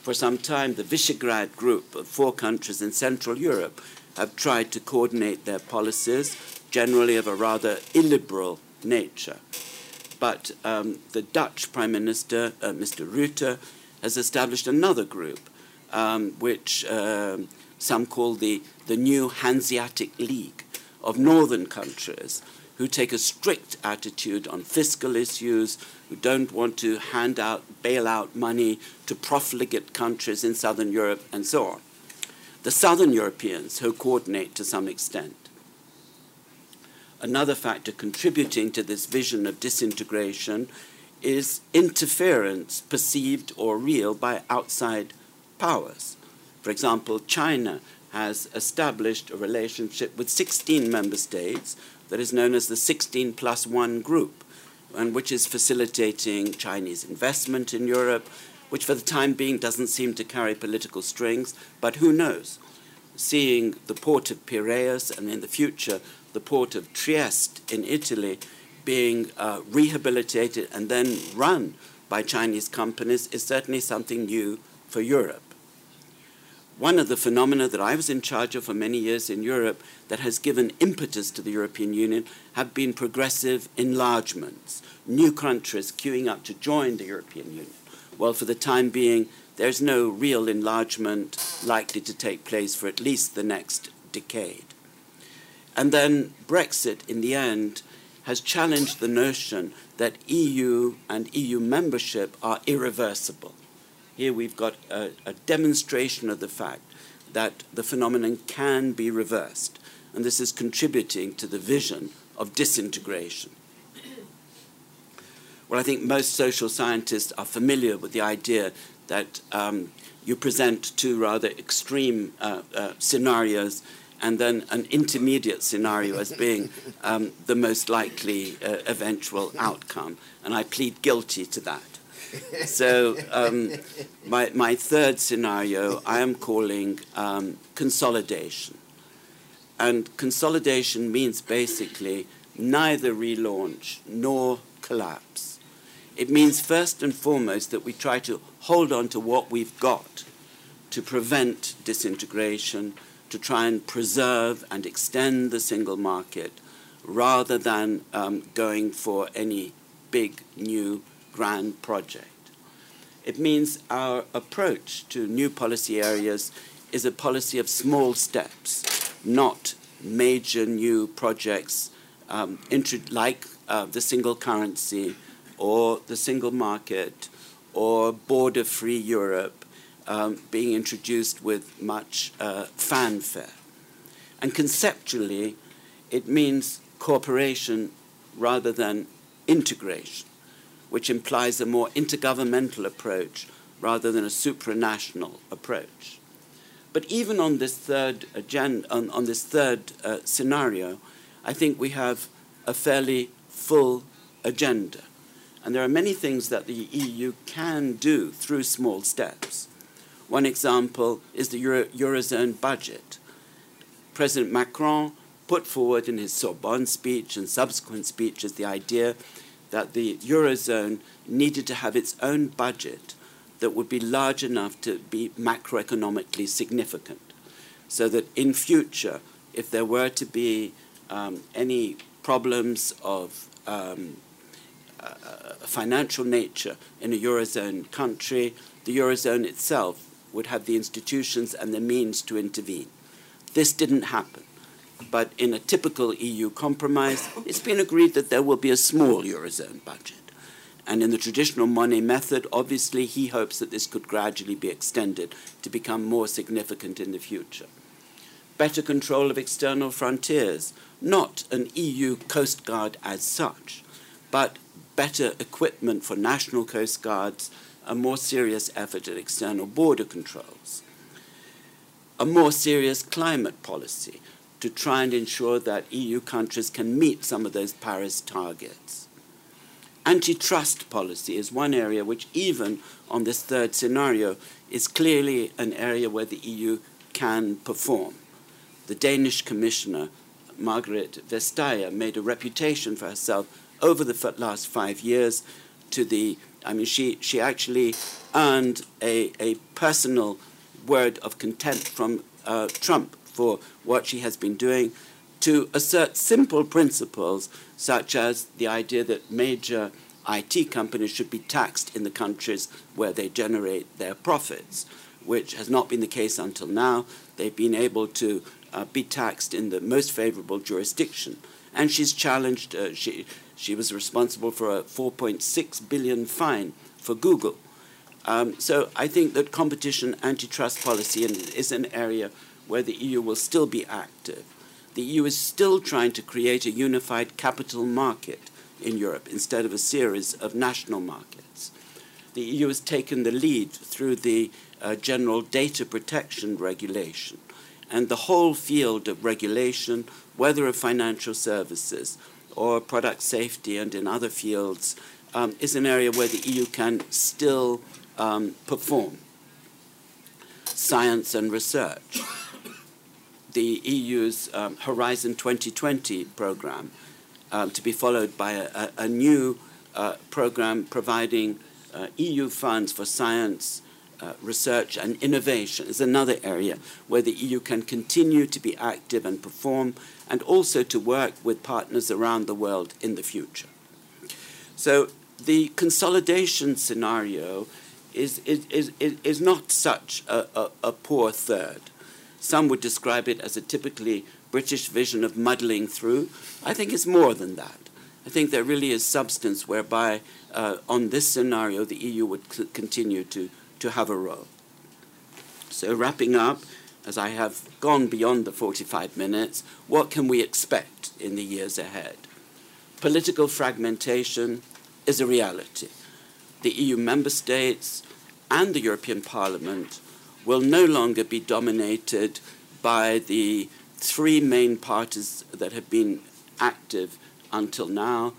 For some time, the Visegrad group of four countries in Central Europe have tried to coordinate their policies, generally of a rather illiberal nature. But um, the Dutch Prime Minister, uh, Mr. Rutte, has established another group, um, which um, some call the, the New Hanseatic League of northern countries, who take a strict attitude on fiscal issues, who don't want to hand out, bailout money to profligate countries in southern Europe, and so on. The southern Europeans, who coordinate to some extent. Another factor contributing to this vision of disintegration is interference, perceived or real, by outside powers. For example, China has established a relationship with 16 member states that is known as the 16 plus 1 group, and which is facilitating Chinese investment in Europe, which for the time being doesn't seem to carry political strings, but who knows? Seeing the port of Piraeus and in the future the port of Trieste in Italy being uh, rehabilitated and then run by Chinese companies is certainly something new for Europe. One of the phenomena that I was in charge of for many years in Europe that has given impetus to the European Union have been progressive enlargements, new countries queuing up to join the European Union. Well, for the time being, there's no real enlargement likely to take place for at least the next decade. And then Brexit, in the end, has challenged the notion that EU and EU membership are irreversible. Here we've got a, a, demonstration of the fact that the phenomenon can be reversed, and this is contributing to the vision of disintegration. Well, I think most social scientists are familiar with the idea that um, you present two rather extreme uh, uh, scenarios and then an intermediate scenario as being um, the most likely uh, eventual outcome. And I plead guilty to that. So, um, my, my third scenario I am calling um, consolidation. And consolidation means basically neither relaunch nor collapse. It means first and foremost that we try to hold on to what we've got to prevent disintegration to try and preserve and extend the single market rather than um, going for any big new grand project. It means our approach to new policy areas is a policy of small steps, not major new projects um, like uh, the single currency or the single market or border free Europe um, being introduced with much uh, fanfare. And conceptually, it means cooperation rather than integration, which implies a more intergovernmental approach rather than a supranational approach. But even on this third agenda, on, on this third uh, scenario, I think we have a fairly full agenda. And there are many things that the EU can do through small steps. One example is the Euro- Eurozone budget. President Macron put forward in his Sorbonne speech and subsequent speeches the idea that the Eurozone needed to have its own budget that would be large enough to be macroeconomically significant. So that in future, if there were to be um, any problems of um, uh, financial nature in a Eurozone country, the Eurozone itself would have the institutions and the means to intervene. This didn't happen. But in a typical EU compromise, it's been agreed that there will be a small Eurozone budget. And in the traditional Monnet method, obviously, he hopes that this could gradually be extended to become more significant in the future. Better control of external frontiers, not an EU coast guard as such, but better equipment for national coast guards, a more serious effort at external border controls, a more serious climate policy to try and ensure that EU countries can meet some of those Paris targets Antitrust policy is one area which, even on this third scenario, is clearly an area where the EU can perform. The Danish commissioner, Margrethe Vestager, made a reputation for herself over the last five years to the I mean, she, she actually earned a, a personal word of contempt from uh, Trump for what she has been doing to assert simple principles such as the idea that major IT companies should be taxed in the countries where they generate their profits, which has not been the case until now. They've been able to uh, be taxed in the most favorable jurisdiction. And she's challenged, uh, she, she was responsible for a 4.6 billion fine for Google. Um, so I think that competition antitrust policy is an area where the EU will still be active the EU is still trying to create a unified capital market in Europe instead of a series of national markets. The EU has taken the lead through the uh, General Data Protection Regulation, and the whole field of regulation, whether of financial services or product safety and in other fields, um, is an area where the EU can still um, perform. Science and research the EU's um, Horizon 2020 program um, to be followed by a, a, new uh, program providing uh, EU funds for science, uh, research, and innovation is another area where the EU can continue to be active and perform, and also to work with partners around the world in the future. So the consolidation scenario is, is, is, is not such a, a, a poor third. Some would describe it as a typically British vision of muddling through. I think it's more than that. I think there really is substance whereby, uh, on this scenario, the EU would c- continue to, to have a role. So, wrapping up, as I have gone beyond the 45 minutes, what can we expect in the years ahead? Political fragmentation is a reality. The EU member states and the European Parliament will no longer be dominated by the three main parties that have been active until now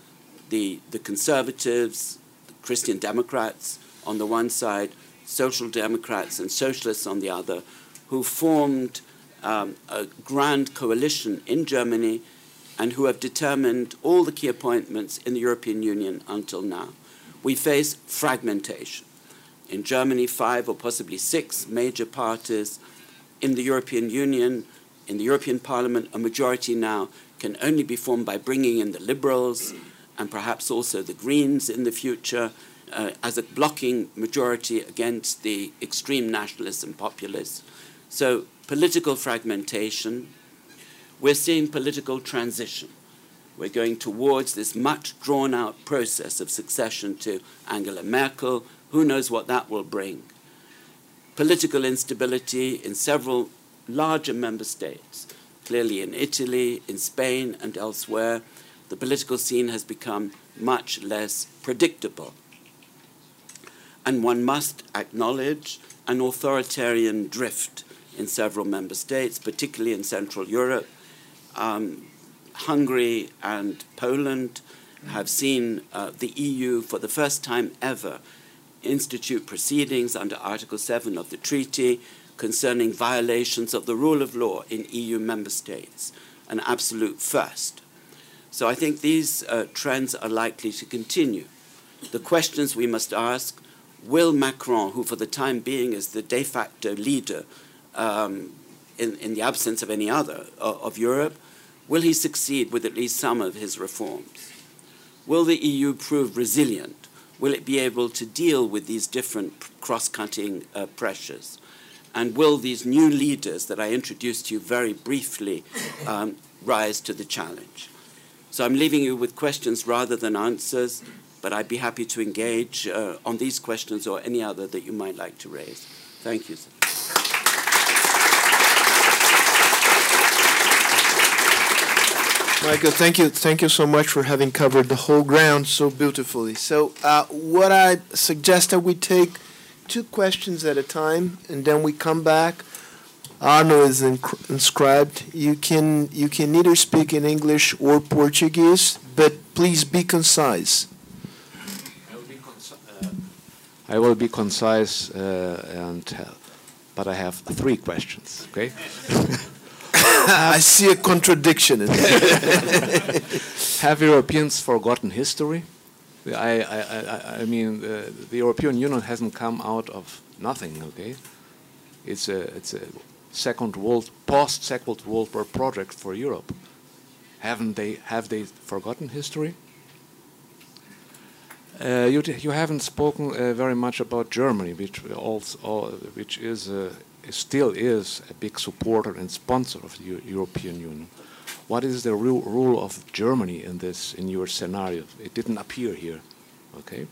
the, the conservatives, the Christian Democrats on the one side, social democrats and socialists on the other, who formed um, a grand coalition in Germany and who have determined all the key appointments in the European Union until now. We face fragmentation in Germany, five or possibly six major parties. In the European Union, in the European Parliament, a majority now can only be formed by bringing in the Liberals and perhaps also the Greens in the future uh, as a blocking majority against the extreme nationalists and populists. So, political fragmentation. We're seeing political transition. We're going towards this much drawn out process of succession to Angela Merkel, who knows what that will bring? Political instability in several larger member states, clearly in Italy, in Spain, and elsewhere, the political scene has become much less predictable. And one must acknowledge an authoritarian drift in several member states, particularly in Central Europe. Um, Hungary and Poland have seen uh, the EU for the first time ever institute proceedings under Article 7 of the treaty concerning violations of the rule of law in EU member states, an absolute first. So I think these uh, trends are likely to continue. The questions we must ask will Macron, who for the time being is the de facto leader um, in, in, the absence of any other uh, of Europe, will he succeed with at least some of his reforms? Will the EU prove resilient will it be able to deal with these different cross cutting uh, pressures? And will these new leaders that I introduced to you very briefly um, rise to the challenge. So I'm leaving you with questions rather than answers, but I'd be happy to engage uh, on these questions or any other that you might like to raise. Thank you. Sir. Michael, thank you, thank you so much for having covered the whole ground so beautifully. So, uh, what I suggest that we take two questions at a time, and then we come back. Arno is inscribed. You can you can either speak in English or Portuguese, but please be concise. I will be, uh, I will be concise, uh, and uh, but I have three questions. Okay. I see a contradiction in there. Have Europeans forgotten history? I, I, I, I mean, uh, the European Union hasn't come out of nothing, okay? It's a, it's a second world, post-second World War project for Europe. Haven't they, have they forgotten history? Uh, you, you haven't spoken uh, very much about Germany, which also, which is uh, still is a big supporter and sponsor of the U European Union. What is the real role of Germany in this, in your scenario? It didn't appear here, okay?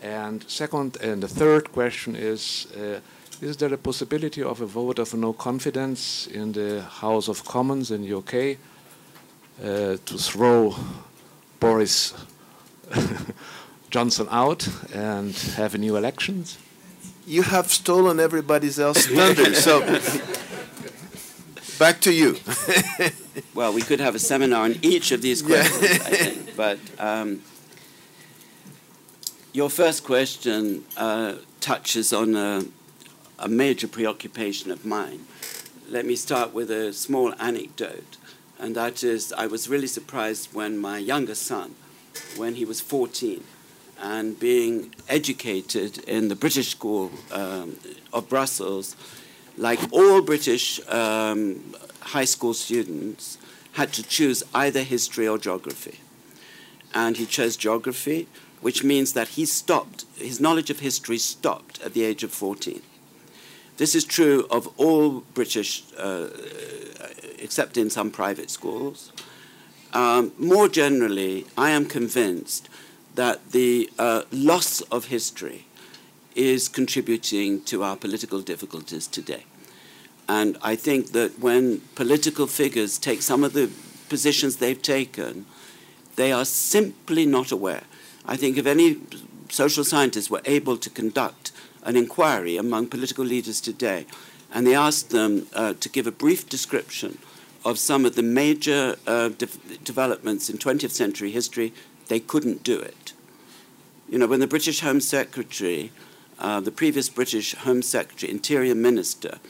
And second, and the third question is, uh, is there a possibility of a vote of no confidence in the House of Commons in the UK uh, to throw Boris Johnson out and have new elections? You have stolen everybody's else's thunder. so back to you. well, we could have a seminar on each of these questions, yeah. I think. But um, your first question uh, touches on a, a major preoccupation of mine. Let me start with a small anecdote, and that is I was really surprised when my younger son, when he was 14, and being educated in the British School um, of Brussels, like all British um, high school students, had to choose either history or geography. And he chose geography, which means that he stopped, his knowledge of history stopped at the age of 14. This is true of all British, uh, except in some private schools. Um, more generally, I am convinced that the uh, loss of history is contributing to our political difficulties today. And I think that when political figures take some of the positions they've taken, they are simply not aware. I think if any social scientists were able to conduct an inquiry among political leaders today, and they asked them uh, to give a brief description of some of the major uh, de- developments in 20th century history, they couldn't do it. You know, when the British Home Secretary, uh, the previous British Home Secretary, Interior Minister,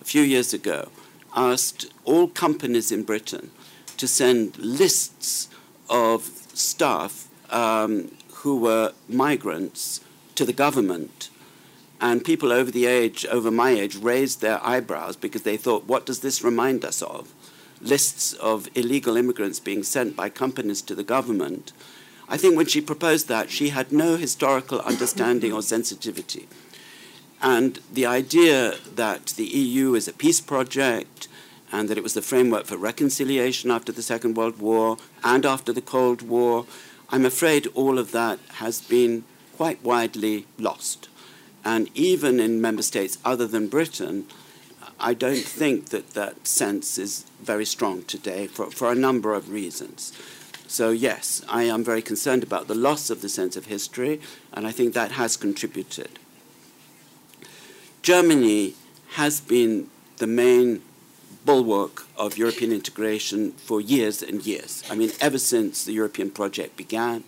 a few years ago, asked all companies in Britain to send lists of staff um, who were migrants to the government. And people over the age, over my age, raised their eyebrows because they thought, what does this remind us of? Lists of illegal immigrants being sent by companies to the government I think when she proposed that, she had no historical understanding or sensitivity. And the idea that the EU is a peace project and that it was the framework for reconciliation after the Second World War and after the Cold War, I'm afraid all of that has been quite widely lost. And even in member states other than Britain, I don't think that that sense is very strong today for, for a number of reasons. So, yes, I am very concerned about the loss of the sense of history, and I think that has contributed. Germany has been the main bulwark of European integration for years and years. I mean, ever since the European project began,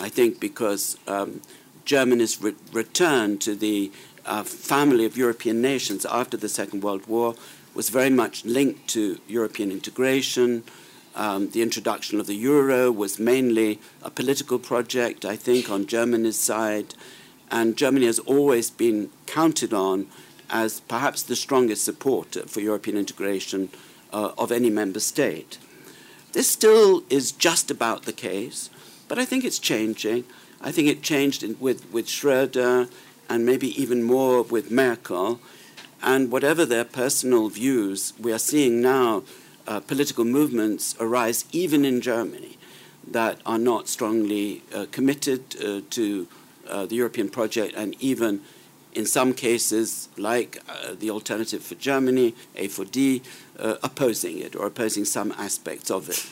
I think because um, Germany's re- return to the uh, family of European nations after the Second World War was very much linked to European integration, um, the introduction of the euro was mainly a political project, I think, on Germany's side. And Germany has always been counted on as perhaps the strongest support for European integration uh, of any member state. This still is just about the case, but I think it's changing. I think it changed in, with, with Schroeder and maybe even more with Merkel. And whatever their personal views, we are seeing now uh, political movements arise even in Germany that are not strongly uh, committed uh, to uh, the European project and even in some cases, like uh, the Alternative for Germany, AfD, uh, opposing it or opposing some aspects of it.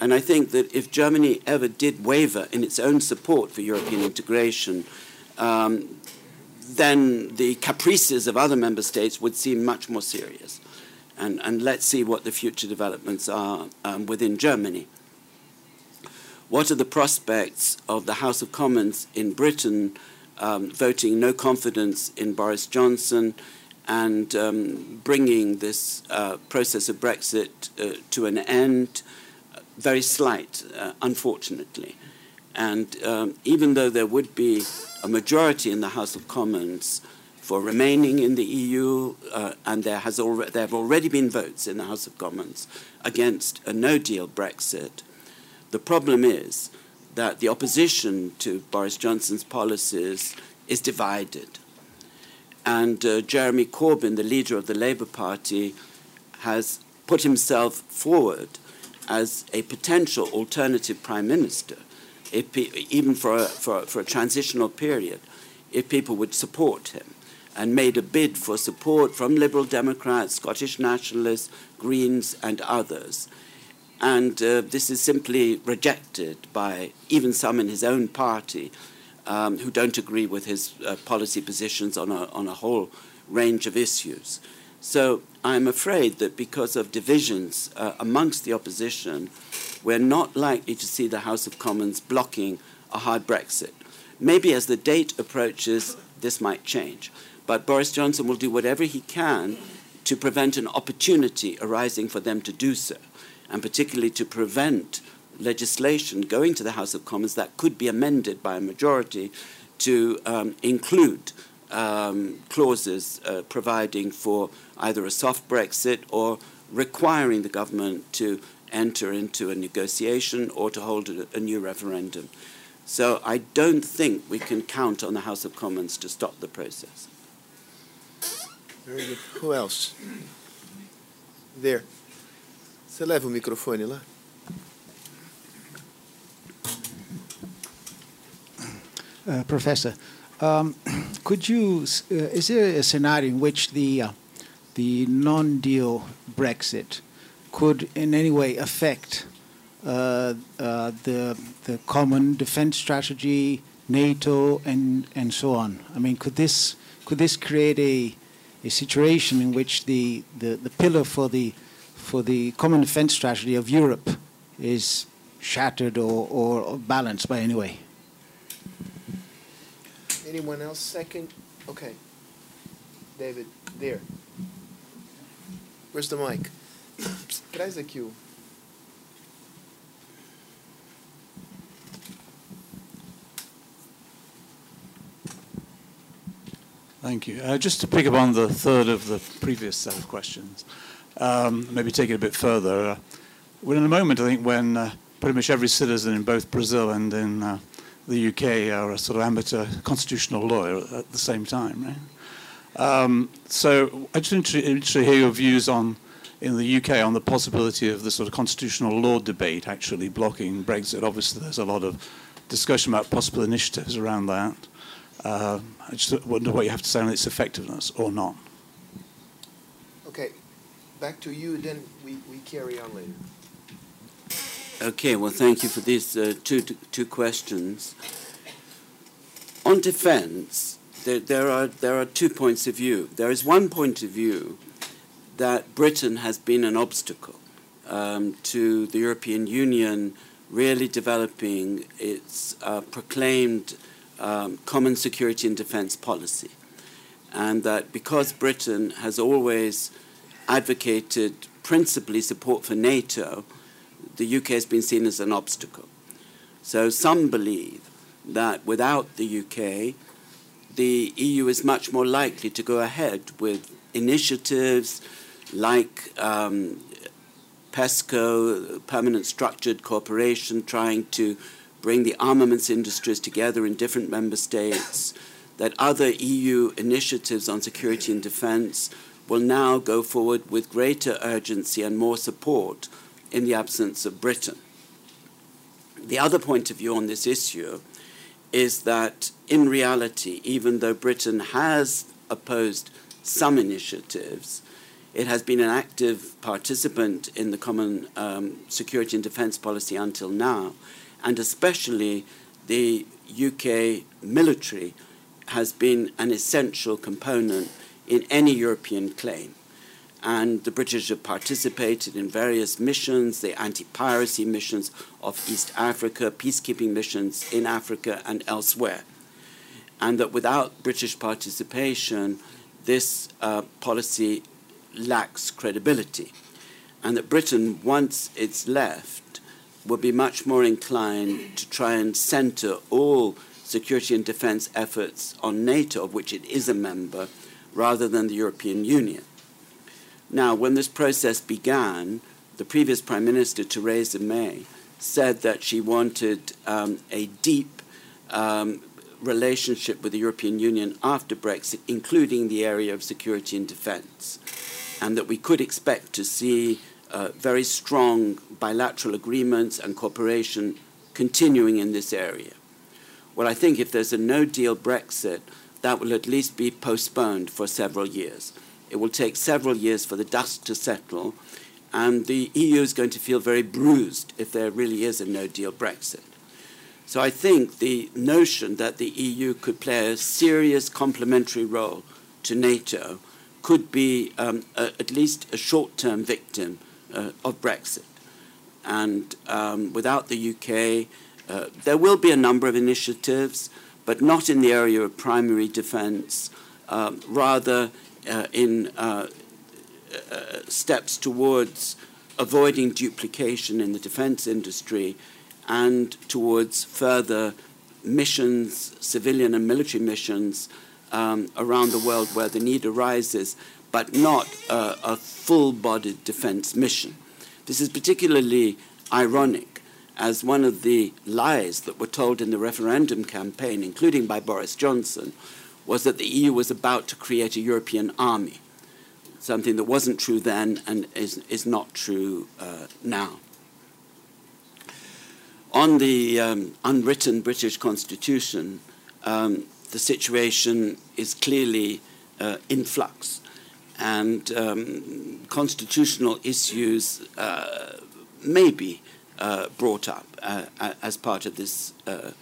And I think that if Germany ever did waver in its own support for European integration, um, then the caprices of other member states would seem much more serious. And, and let's see what the future developments are um, within Germany. What are the prospects of the House of Commons in Britain um, voting no confidence in Boris Johnson and um, bringing this uh, process of Brexit uh, to an end? Very slight, uh, unfortunately. And um, even though there would be a majority in the House of Commons for remaining in the EU, uh, and there, has al- there have already been votes in the House of Commons against a no deal Brexit. The problem is that the opposition to Boris Johnson's policies is divided. And uh, Jeremy Corbyn, the leader of the Labour Party, has put himself forward as a potential alternative prime minister, even for a, for, for a transitional period, if people would support him and made a bid for support from Liberal Democrats, Scottish Nationalists, Greens, and others. And uh, this is simply rejected by even some in his own party um, who don't agree with his uh, policy positions on a, on a whole range of issues. So I'm afraid that because of divisions uh, amongst the opposition, we're not likely to see the House of Commons blocking a hard Brexit. Maybe as the date approaches, this might change. But Boris Johnson will do whatever he can to prevent an opportunity arising for them to do so, and particularly to prevent legislation going to the House of Commons that could be amended by a majority to um, include um, clauses uh, providing for either a soft Brexit or requiring the government to enter into a negotiation or to hold a, a new referendum. So I don't think we can count on the House of Commons to stop the process. Very good. Who else? There. Você leva o microfone lá? Uh, Professor, um, could you? Uh, is there a scenario in which the uh, the non-deal Brexit could in any way affect uh, uh, the the common defense strategy, NATO, and and so on? I mean, could this could this create a a situation in which the, the, the pillar for the for the common defense strategy of Europe is shattered or, or balanced by any way? Anyone else? Second? Okay. David, there. Where's the mic? Traz aqui o. Thank you. Uh, just to pick up on the third of the previous set of questions, um, maybe take it a bit further. Uh, we're in a moment, I think, when uh, pretty much every citizen in both Brazil and in uh, the UK are a sort of amateur constitutional lawyer at the same time, right? Um, so I'm just interested to hear your views on, in the UK, on the possibility of the sort of constitutional law debate actually blocking Brexit. Obviously, there's a lot of discussion about possible initiatives around that. Uh, I just wonder what you have to say on its effectiveness or not. Okay, back to you, then we, we carry on later. Okay, well, thank you for these uh, two, two questions. On defense, there, there, are, there are two points of view. There is one point of view that Britain has been an obstacle um, to the European Union really developing its uh, proclaimed um, common security and defense policy. And that because Britain has always advocated principally support for NATO, the UK has been seen as an obstacle. So some believe that without the UK, the EU is much more likely to go ahead with initiatives like um, PESCO, Permanent Structured Cooperation, trying to bring the armaments industries together in different member states, that other EU initiatives on security and defense will now go forward with greater urgency and more support in the absence of Britain. The other point of view on this issue is that in reality, even though Britain has opposed some initiatives, it has been an active participant in the common um, security and defence policy until now, and especially the UK military has been an essential component in any European claim. And the British have participated in various missions, the anti piracy missions of East Africa, peacekeeping missions in Africa and elsewhere. And that without British participation, this uh, policy lacks credibility. And that Britain, once it's left, will be much more inclined to try and center all security and defense efforts on NATO, of which it is a member, rather than the European Union. Now, when this process began, the previous Prime Minister, Theresa May, said that she wanted um, a deep um, relationship with the European Union after Brexit, including the area of security and defense, and that we could expect to see uh, very strong bilateral agreements and cooperation continuing in this area. Well, I think if there's a no deal Brexit, that will at least be postponed for several years. It will take several years for the dust to settle, and the EU is going to feel very bruised if there really is a no deal Brexit. So I think the notion that the EU could play a serious complementary role to NATO could be um, a, at least a short term victim uh, of Brexit. And um, without the UK, uh, there will be a number of initiatives, but not in the area of primary defense, um, rather uh, in uh, uh, steps towards avoiding duplication in the defense industry and towards further missions, civilian and military missions um, around the world where the need arises, but not uh, a full bodied defense mission. This is particularly ironic as one of the lies that were told in the referendum campaign, including by Boris Johnson, was that the EU was about to create a European army, something that wasn't true then and is, is not true uh, now. On the um, unwritten British Constitution, um, the situation is clearly uh, in flux, and um, constitutional issues uh, may be uh, brought up uh, as part of this uh,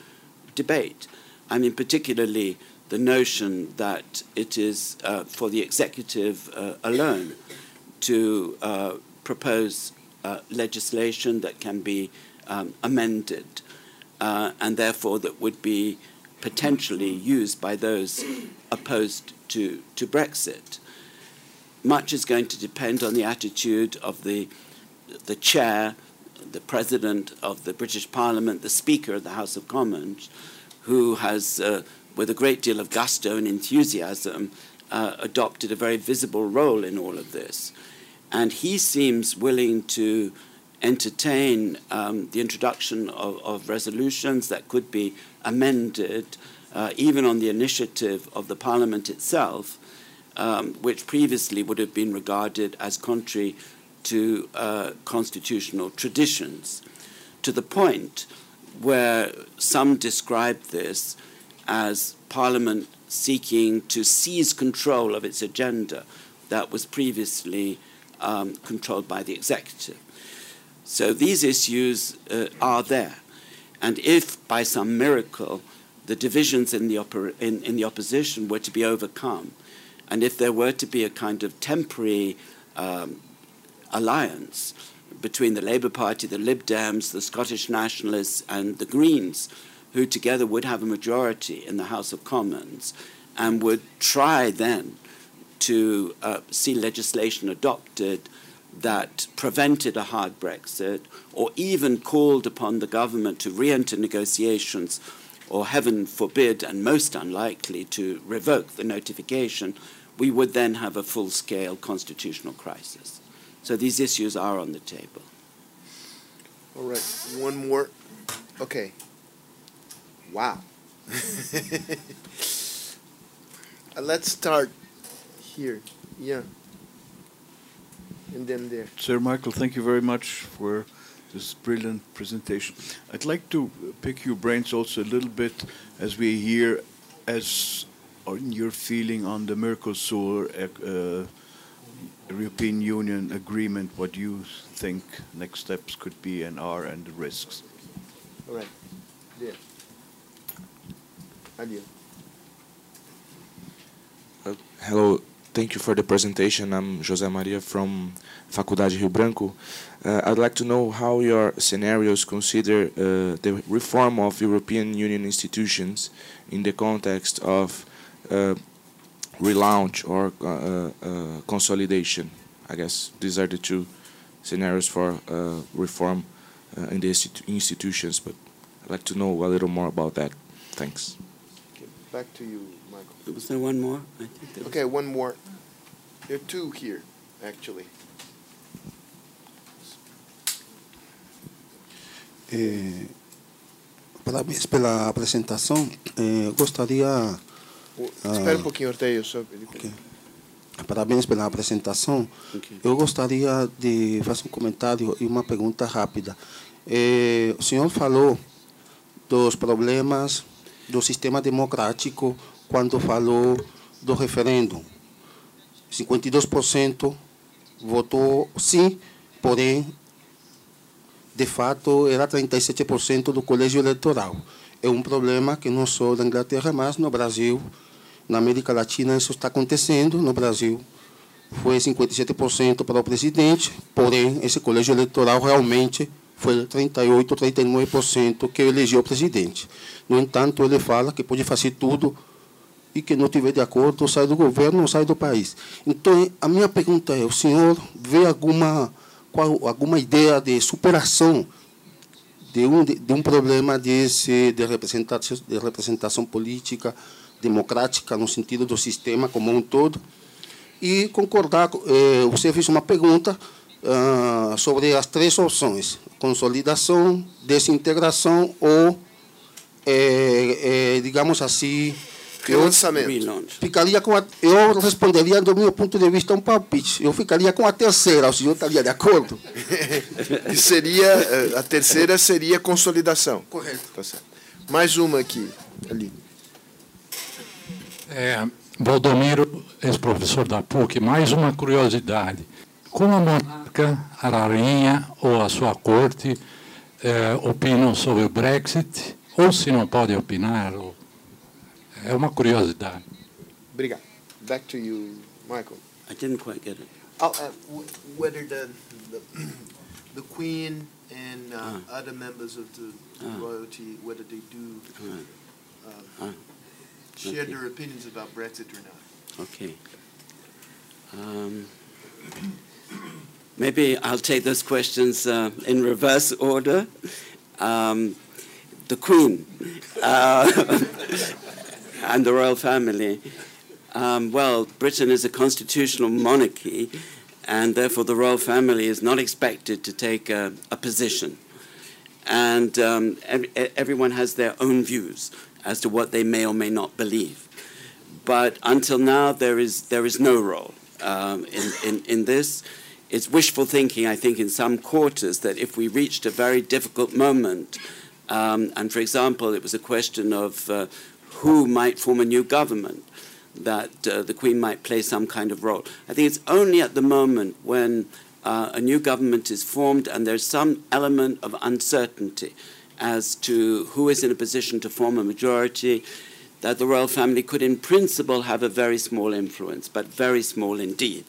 debate. I mean, particularly the notion that it is uh, for the executive uh, alone to propose legislation that can be um, amended and therefore that would be potentially used by those opposed to, to Brexit. Much is going to depend on the attitude of the, the chair the President of the British Parliament, the Speaker of the House of Commons, who has, uh, with a great deal of gusto and enthusiasm, uh, adopted a very visible role in all of this. And he seems willing to entertain um, the introduction of, of, resolutions that could be amended, uh, even on the initiative of the Parliament itself, um, which previously would have been regarded as contrary to uh, constitutional traditions, to the point where some describe this as Parliament seeking to seize control of its agenda that was previously um, controlled by the executive. So these issues uh, are there. And if by some miracle the divisions in the, in, in the opposition were to be overcome, and if there were to be a kind of temporary um, alliance between the Labour Party, the Lib Dems, the Scottish Nationalists, and the Greens, who together would have a majority in the House of Commons and would try then to uh, see legislation adopted that prevented a hard Brexit or even called upon the government to re enter negotiations or, heaven forbid, and most unlikely, to revoke the notification, we would then have a full scale constitutional crisis. So these issues are on the table. All right, one more. Okay. Wow. uh, let's start here. Yeah. and then there. Sir Michael, thank you very much for this brilliant presentation. I'd like to pick your brains also a little bit as we hear as on your feeling on the Mercosur uh, European Union agreement, what you think next steps could be and are and the risks. All right. There. Adieu. Uh, hello, thank you for the presentation. I'm José Maria from Faculdade Rio Branco. Uh, I'd like to know how your scenarios consider uh, the reform of European Union institutions in the context of uh, relaunch or uh, uh, consolidation. I guess these are the two scenarios for reform in the institutions, but I'd like to know a little more about that. Thanks. Okay, back to you, Michael. Was there one more? okay, one more. There are two here, actually. Eh, parabéns pela apresentação. Eh, gostaria. Espera um pouquinho, Orteio. Só... Okay. Parabéns pela apresentação. Okay. Eu gostaria de fazer um comentário e uma pergunta rápida. Eh, o senhor falou dos problemas do sistema democrático quando falou do referendo. 52% votou sim, porém de fato, era 37% do colégio eleitoral. É um problema que não só na Inglaterra, mas no Brasil, na América Latina, isso está acontecendo. No Brasil, foi 57% para o presidente, porém, esse colégio eleitoral realmente foi 38%, 39% que elegeu o presidente. No entanto, ele fala que pode fazer tudo e que não tiver de acordo, sai do governo sai do país. Então, a minha pergunta é: o senhor vê alguma qual, alguma ideia de superação de um, de, de um problema desse, de, representação, de representação política democrática no sentido do sistema como um todo. E concordar, eh, você fez uma pergunta ah, sobre as três opções: consolidação, desintegração ou, eh, eh, digamos assim, Relançamento. Ficaria com a, eu responderia do meu ponto de vista um palpite. Eu ficaria com a terceira, o senhor estaria de acordo? e seria eh, a terceira seria consolidação. Correto. Tá certo. Mais uma aqui, ali. É, Valdomiro, ex-professor da PUC, mais uma curiosidade. Como a monarca, a rainha ou a sua corte é, opinam sobre o Brexit, ou se não podem opinar, ou É uma curiosidade. Obrigado. Back to you, Michael. I didn't quite get it. Oh, uh, whether the, the, the Queen and uh, ah. other members of the ah. royalty, whether they do ah. uh, ah. share okay. their opinions about Brexit or not. Okay. Um, maybe I'll take those questions uh, in reverse order. Um, the Queen. Uh, and the royal family. Um, well, Britain is a constitutional monarchy, and therefore the royal family is not expected to take a, a position. And um, every, everyone has their own views as to what they may or may not believe. But until now, there is, there is no role um, in, in, in this. It's wishful thinking, I think, in some quarters that if we reached a very difficult moment, um, and for example, it was a question of uh, who might form a new government, that uh, the Queen might play some kind of role. I think it's only at the moment when uh, a new government is formed and there's some element of uncertainty as to who is in a position to form a majority that the royal family could, in principle, have a very small influence, but very small indeed.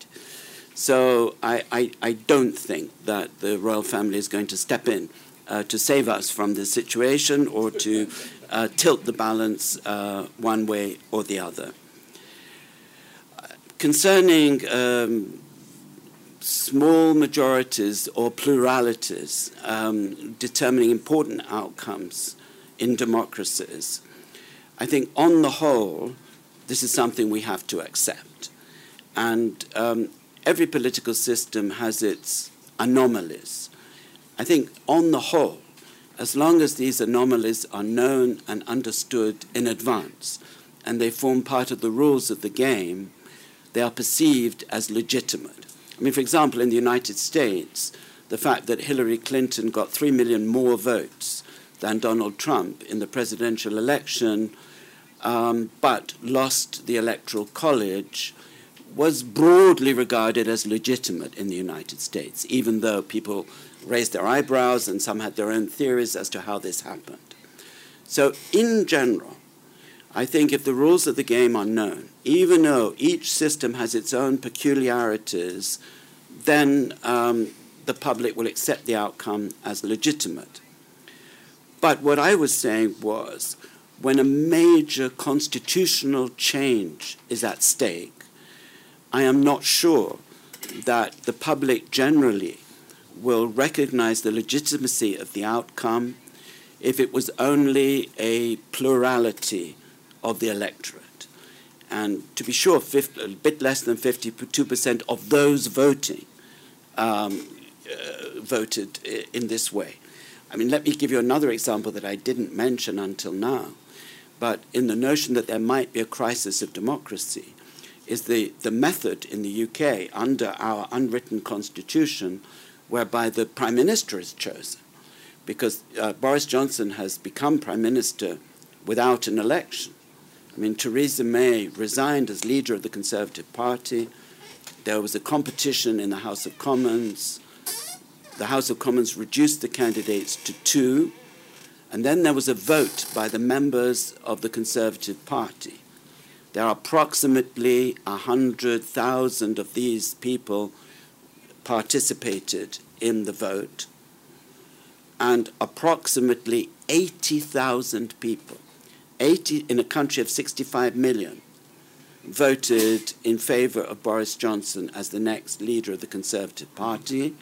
So I, I, I don't think that the royal family is going to step in uh, to save us from this situation or to uh, tilt the balance uh, one way or the other. Concerning um, small majorities or pluralities um, determining important outcomes in democracies, I think on the whole, this is something we have to accept. And um, every political system has its anomalies. I think on the whole, as long as these anomalies are known and understood in advance and they form part of the rules of the game, they are perceived as legitimate. I mean, for example, in the United States, the fact that Hillary Clinton got 3 million more votes than Donald Trump in the presidential election, um, but lost the Electoral College, was broadly regarded as legitimate in the United States, even though people raised their eyebrows and some had their own theories as to how this happened. So, in general, I think if the rules of the game are known, even though each system has its own peculiarities, then um, the public will accept the outcome as legitimate. But what I was saying was when a major constitutional change is at stake, I am not sure that the public generally will recognize the legitimacy of the outcome if it was only a plurality of the electorate. And to be sure, 50, a bit less than 52% of those voting um, uh, voted in this way. I mean, let me give you another example that I didn't mention until now. But in the notion that there might be a crisis of democracy, is the, the method in the UK under our unwritten constitution whereby the prime minister is chosen. Because uh, Boris Johnson has become prime minister without an election. I mean, Theresa May resigned as leader of the Conservative Party. There was a competition in the House of Commons. The House of Commons reduced the candidates to two. And then there was a vote by the members of the Conservative Party. There are approximately 100,000 of these people participated in the vote, and approximately 80,000 people, 80 in a country of 65 million, voted in favor of Boris Johnson as the next leader of the Conservative Party.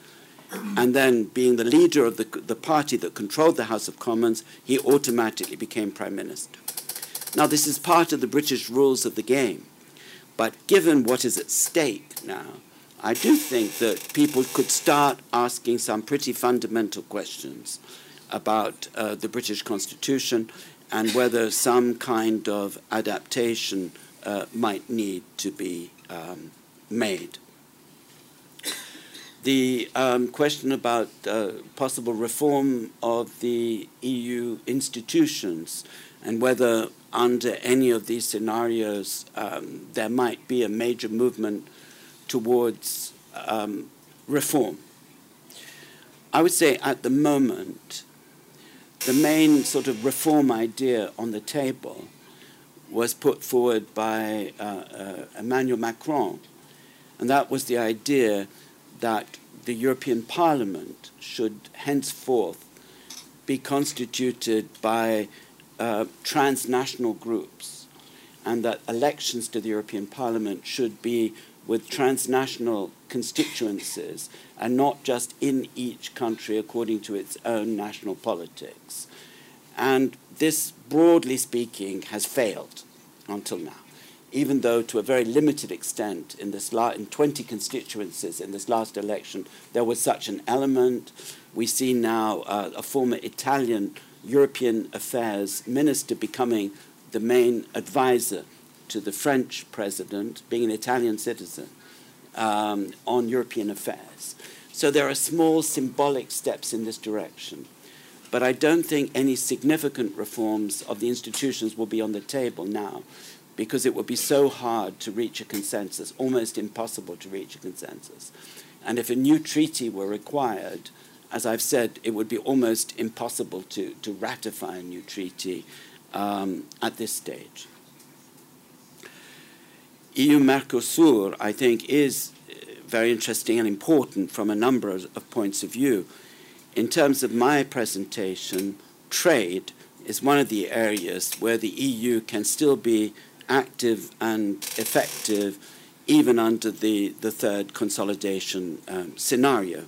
And then, being the leader of the, the party that controlled the House of Commons, he automatically became Prime Minister. Now, this is part of the British rules of the game. But given what is at stake now, I do think that people could start asking some pretty fundamental questions about uh, the British Constitution and whether some kind of adaptation uh, might need to be um, made. The um, question about uh, possible reform of the EU institutions and whether under any of these scenarios um, there might be a major movement towards um, reform. I would say at the moment, the main sort of reform idea on the table was put forward by uh, uh, Emmanuel Macron, and that was the idea that the European Parliament should henceforth be constituted by uh, transnational groups, and that elections to the European Parliament should be with transnational constituencies and not just in each country according to its own national politics. And this, broadly speaking, has failed until now, even though to a very limited extent in, this la- in 20 constituencies in this last election there was such an element. We see now uh, a former Italian European Affairs minister becoming the main advisor to the French president, being an Italian citizen, um, on European affairs. So there are small symbolic steps in this direction. But I don't think any significant reforms of the institutions will be on the table now because it would be so hard to reach a consensus, almost impossible to reach a consensus. And if a new treaty were required, as I've said, it would be almost impossible to, to ratify a new treaty um, at this stage. EU Mercosur, I think, is uh, very interesting and important from a number of, points of view. In terms of my presentation, trade is one of the areas where the EU can still be active and effective even under the, the third consolidation um, scenario.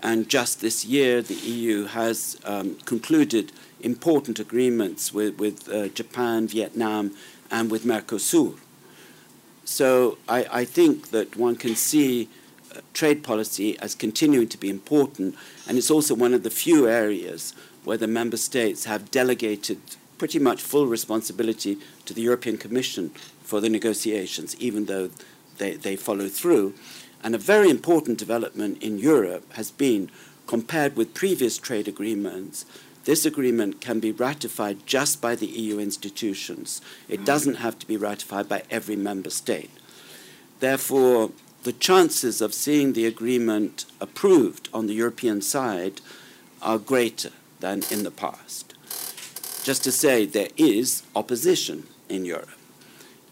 And just this year, the EU has um, concluded important agreements with, with uh, Japan, Vietnam, and with Mercosur. So I, I think that one can see uh, trade policy as continuing to be important, and it's also one of the few areas where the member states have delegated pretty much full responsibility to the European Commission for the negotiations, even though they, they follow through. And a very important development in Europe has been, compared with previous trade agreements, this agreement can be ratified just by the EU institutions. It doesn't have to be ratified by every member state. Therefore, the chances of seeing the agreement approved on the European side are greater than in the past. Just to say, there is opposition in Europe.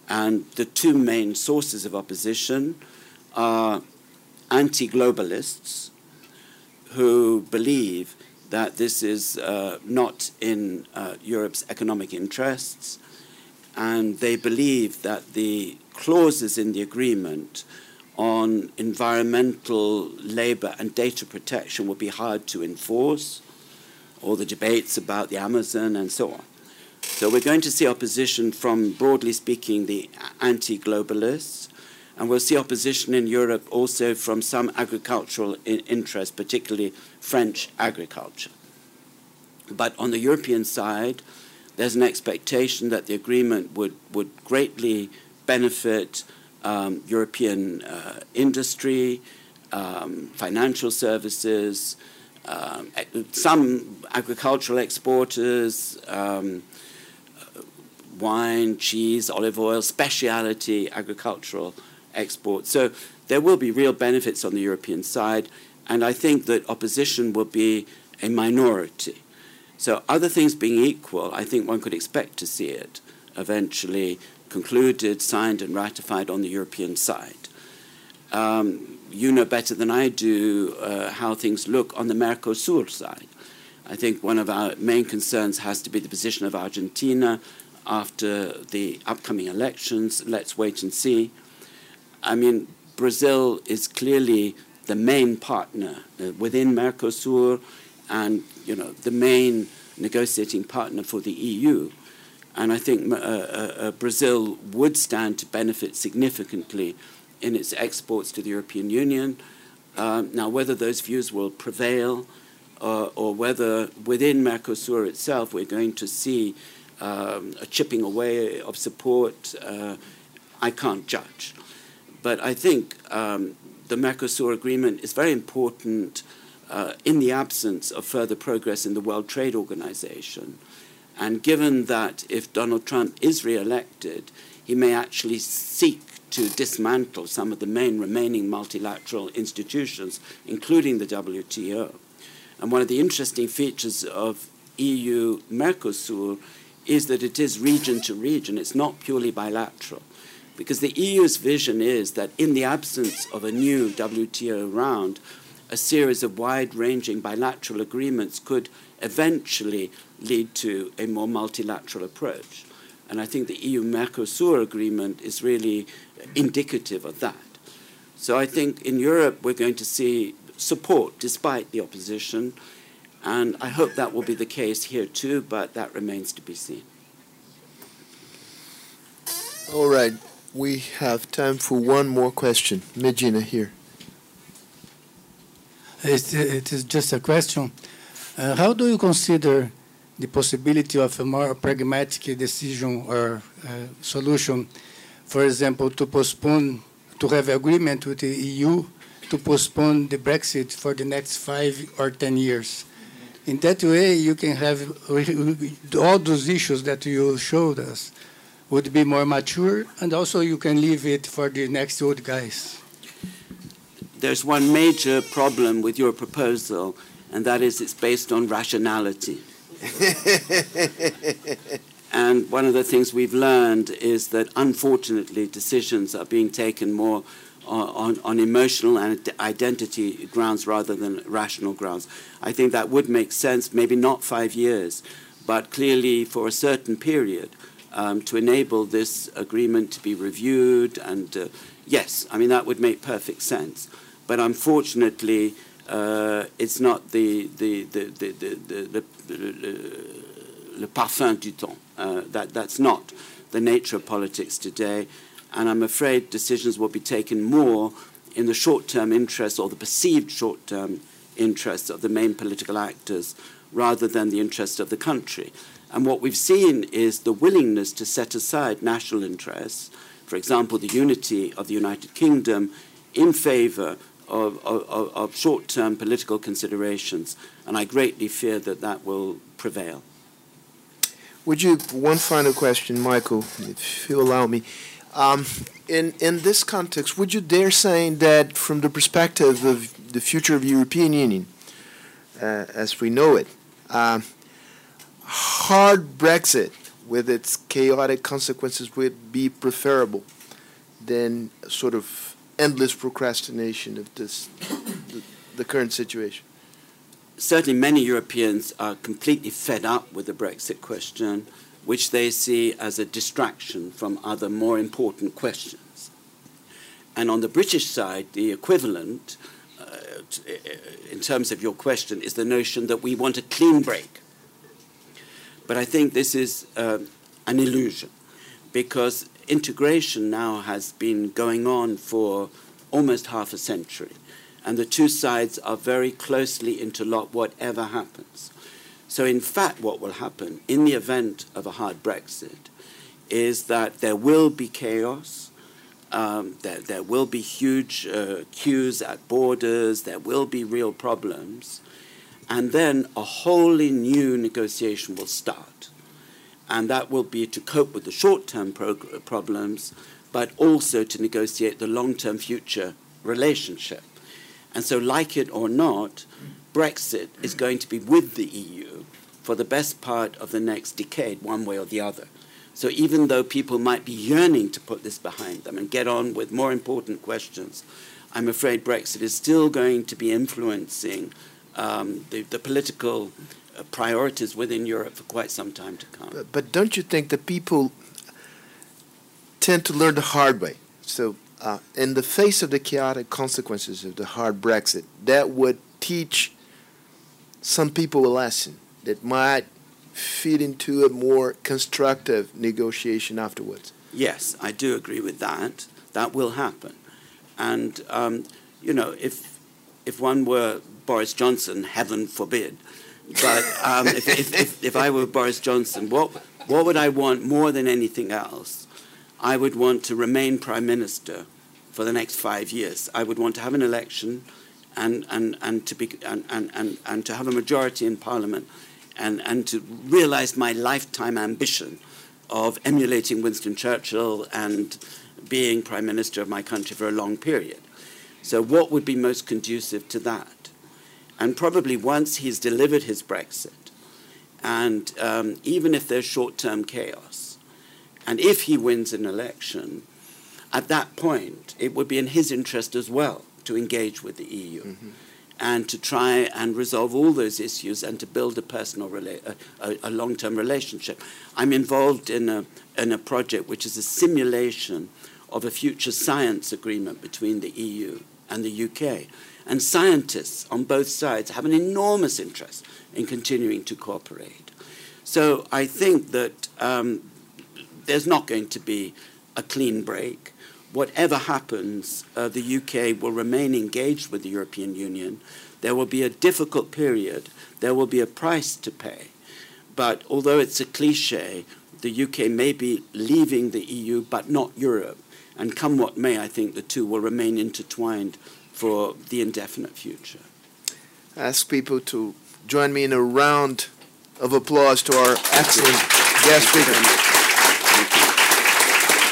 And the two main sources of opposition are anti globalists who believe that this is uh, not in uh, Europe's economic interests, and they believe that the clauses in the agreement on environmental, labor, and data protection will be hard to enforce, or the debates about the Amazon and so on. So we're going to see opposition from, broadly speaking, the anti globalists, and we'll see opposition in Europe also from some agricultural interests, particularly French agriculture. But on the European side, there's an expectation that the agreement would, would greatly benefit um, European uh, industry, um, financial services, um, some agricultural exporters, um, wine, cheese, olive oil, specialty agricultural exports. So there will be real benefits on the European side, and I think that opposition will be a minority. So, other things being equal, I think one could expect to see it eventually concluded, signed, and ratified on the European side. Um, you know better than I do uh, how things look on the Mercosur side. I think one of our main concerns has to be the position of Argentina after the upcoming elections. Let's wait and see. I mean, Brazil is clearly the main partner uh, within Mercosur and, you know, the main negotiating partner for the EU. And I think uh, uh, uh, Brazil would stand to benefit significantly in its exports to the European Union. Um, now, whether those views will prevail uh, or whether within Mercosur itself we're going to see um, a chipping away of support, uh, I can't judge. But I think um, the Mercosur agreement is very important uh, in the absence of further progress in the World Trade Organization. And given that if Donald Trump is re-elected, he may actually seek to dismantle some of the main remaining multilateral institutions, including the WTO. And one of the interesting features of EU Mercosur is that it is region to region, it's not purely bilateral. Because the EU's vision is that in the absence of a new WTO round, a series of wide ranging bilateral agreements could eventually lead to a more multilateral approach. And I think the EU Mercosur agreement is really indicative of that. So I think in Europe we're going to see support despite the opposition. And I hope that will be the case here too, but that remains to be seen. All right. We have time for one more question. Medina here. it is just a question. Uh, how do you consider the possibility of a more pragmatic decision or uh, solution, for example, to postpone, to have agreement with the EU to postpone the Brexit for the next five or ten years? In that way, you can have all those issues that you showed us would be more mature, and also you can leave it for the next old guys. There's one major problem with your proposal, and that is it's based on rationality. and one of the things we've learned is that unfortunately decisions are being taken more on, on, emotional and identity grounds rather than rational grounds. I think that would make sense, maybe not five years, but clearly for a certain period um, to enable this agreement to be reviewed. And uh, yes, I mean, that would make perfect sense. But unfortunately, uh, it's not the, the, the, the, the, the, le parfum du temps. Uh, that, that's not the nature of politics today. And I'm afraid decisions will be taken more in the short term interests or the perceived short term interests of the main political actors rather than the interests of the country. And what we've seen is the willingness to set aside national interests, for example, the unity of the United Kingdom in favor of, of, of short term political considerations, and I greatly fear that that will prevail. Would you, one final question, Michael, if you allow me. Um, in, in this context, would you dare saying that from the perspective of the future of the European Union, uh, as we know it, uh, hard Brexit with its chaotic consequences would be preferable than sort of endless procrastination of this the, the current situation? Certainly, many Europeans are completely fed up with the Brexit question, which they see as a distraction from other more important questions. And on the British side, the equivalent, uh, in terms of your question, is the notion that we want a clean break. But I think this is uh, an illusion because integration now has been going on for almost half a century, and the two sides are very closely interlocked, whatever happens. So, in fact, what will happen in the event of a hard Brexit is that there will be chaos. Um, there, there will be huge uh, queues at borders, there will be real problems, and then a wholly new negotiation will start and that will be to cope with the short term prog- problems, but also to negotiate the long term future relationship. And so, like it or not, Brexit is going to be with the EU for the best part of the next decade, one way or the other. So, even though people might be yearning to put this behind them and get on with more important questions, I'm afraid Brexit is still going to be influencing um, the, the political uh, priorities within Europe for quite some time to come. But, but don't you think that people tend to learn the hard way? So, uh, in the face of the chaotic consequences of the hard Brexit, that would teach some people a lesson that might feed into a more constructive negotiation afterwards. Yes, I do agree with that. That will happen. And, um, you know, if, if one were Boris Johnson, heaven forbid, but um, if, if, if, if, I were Boris Johnson, what, what would I want more than anything else? I would want to remain Prime Minister for the next five years. I would want to have an election and, and, and, to, be, and, and, and, and to have a majority in Parliament and, and to realize my lifetime ambition of emulating Winston Churchill and being Prime Minister of my country for a long period. So, what would be most conducive to that? And probably once he's delivered his Brexit, and um, even if there's short term chaos, and if he wins an election, at that point, it would be in his interest as well to engage with the EU mm-hmm. and to try and resolve all those issues and to build a personal, rela- a, a long term relationship. I'm involved in a, in a project which is a simulation of a future science agreement between the EU and the UK. And scientists on both sides have an enormous interest in continuing to cooperate. So I think that um, there's not going to be a clean break. Whatever happens, uh, the UK will remain engaged with the European Union. There will be a difficult period. There will be a price to pay. But although it's a cliche, the UK may be leaving the EU, but not Europe. And come what may, I think the two will remain intertwined for the indefinite future. ask people to join me in a round of applause to our excellent guest speaker.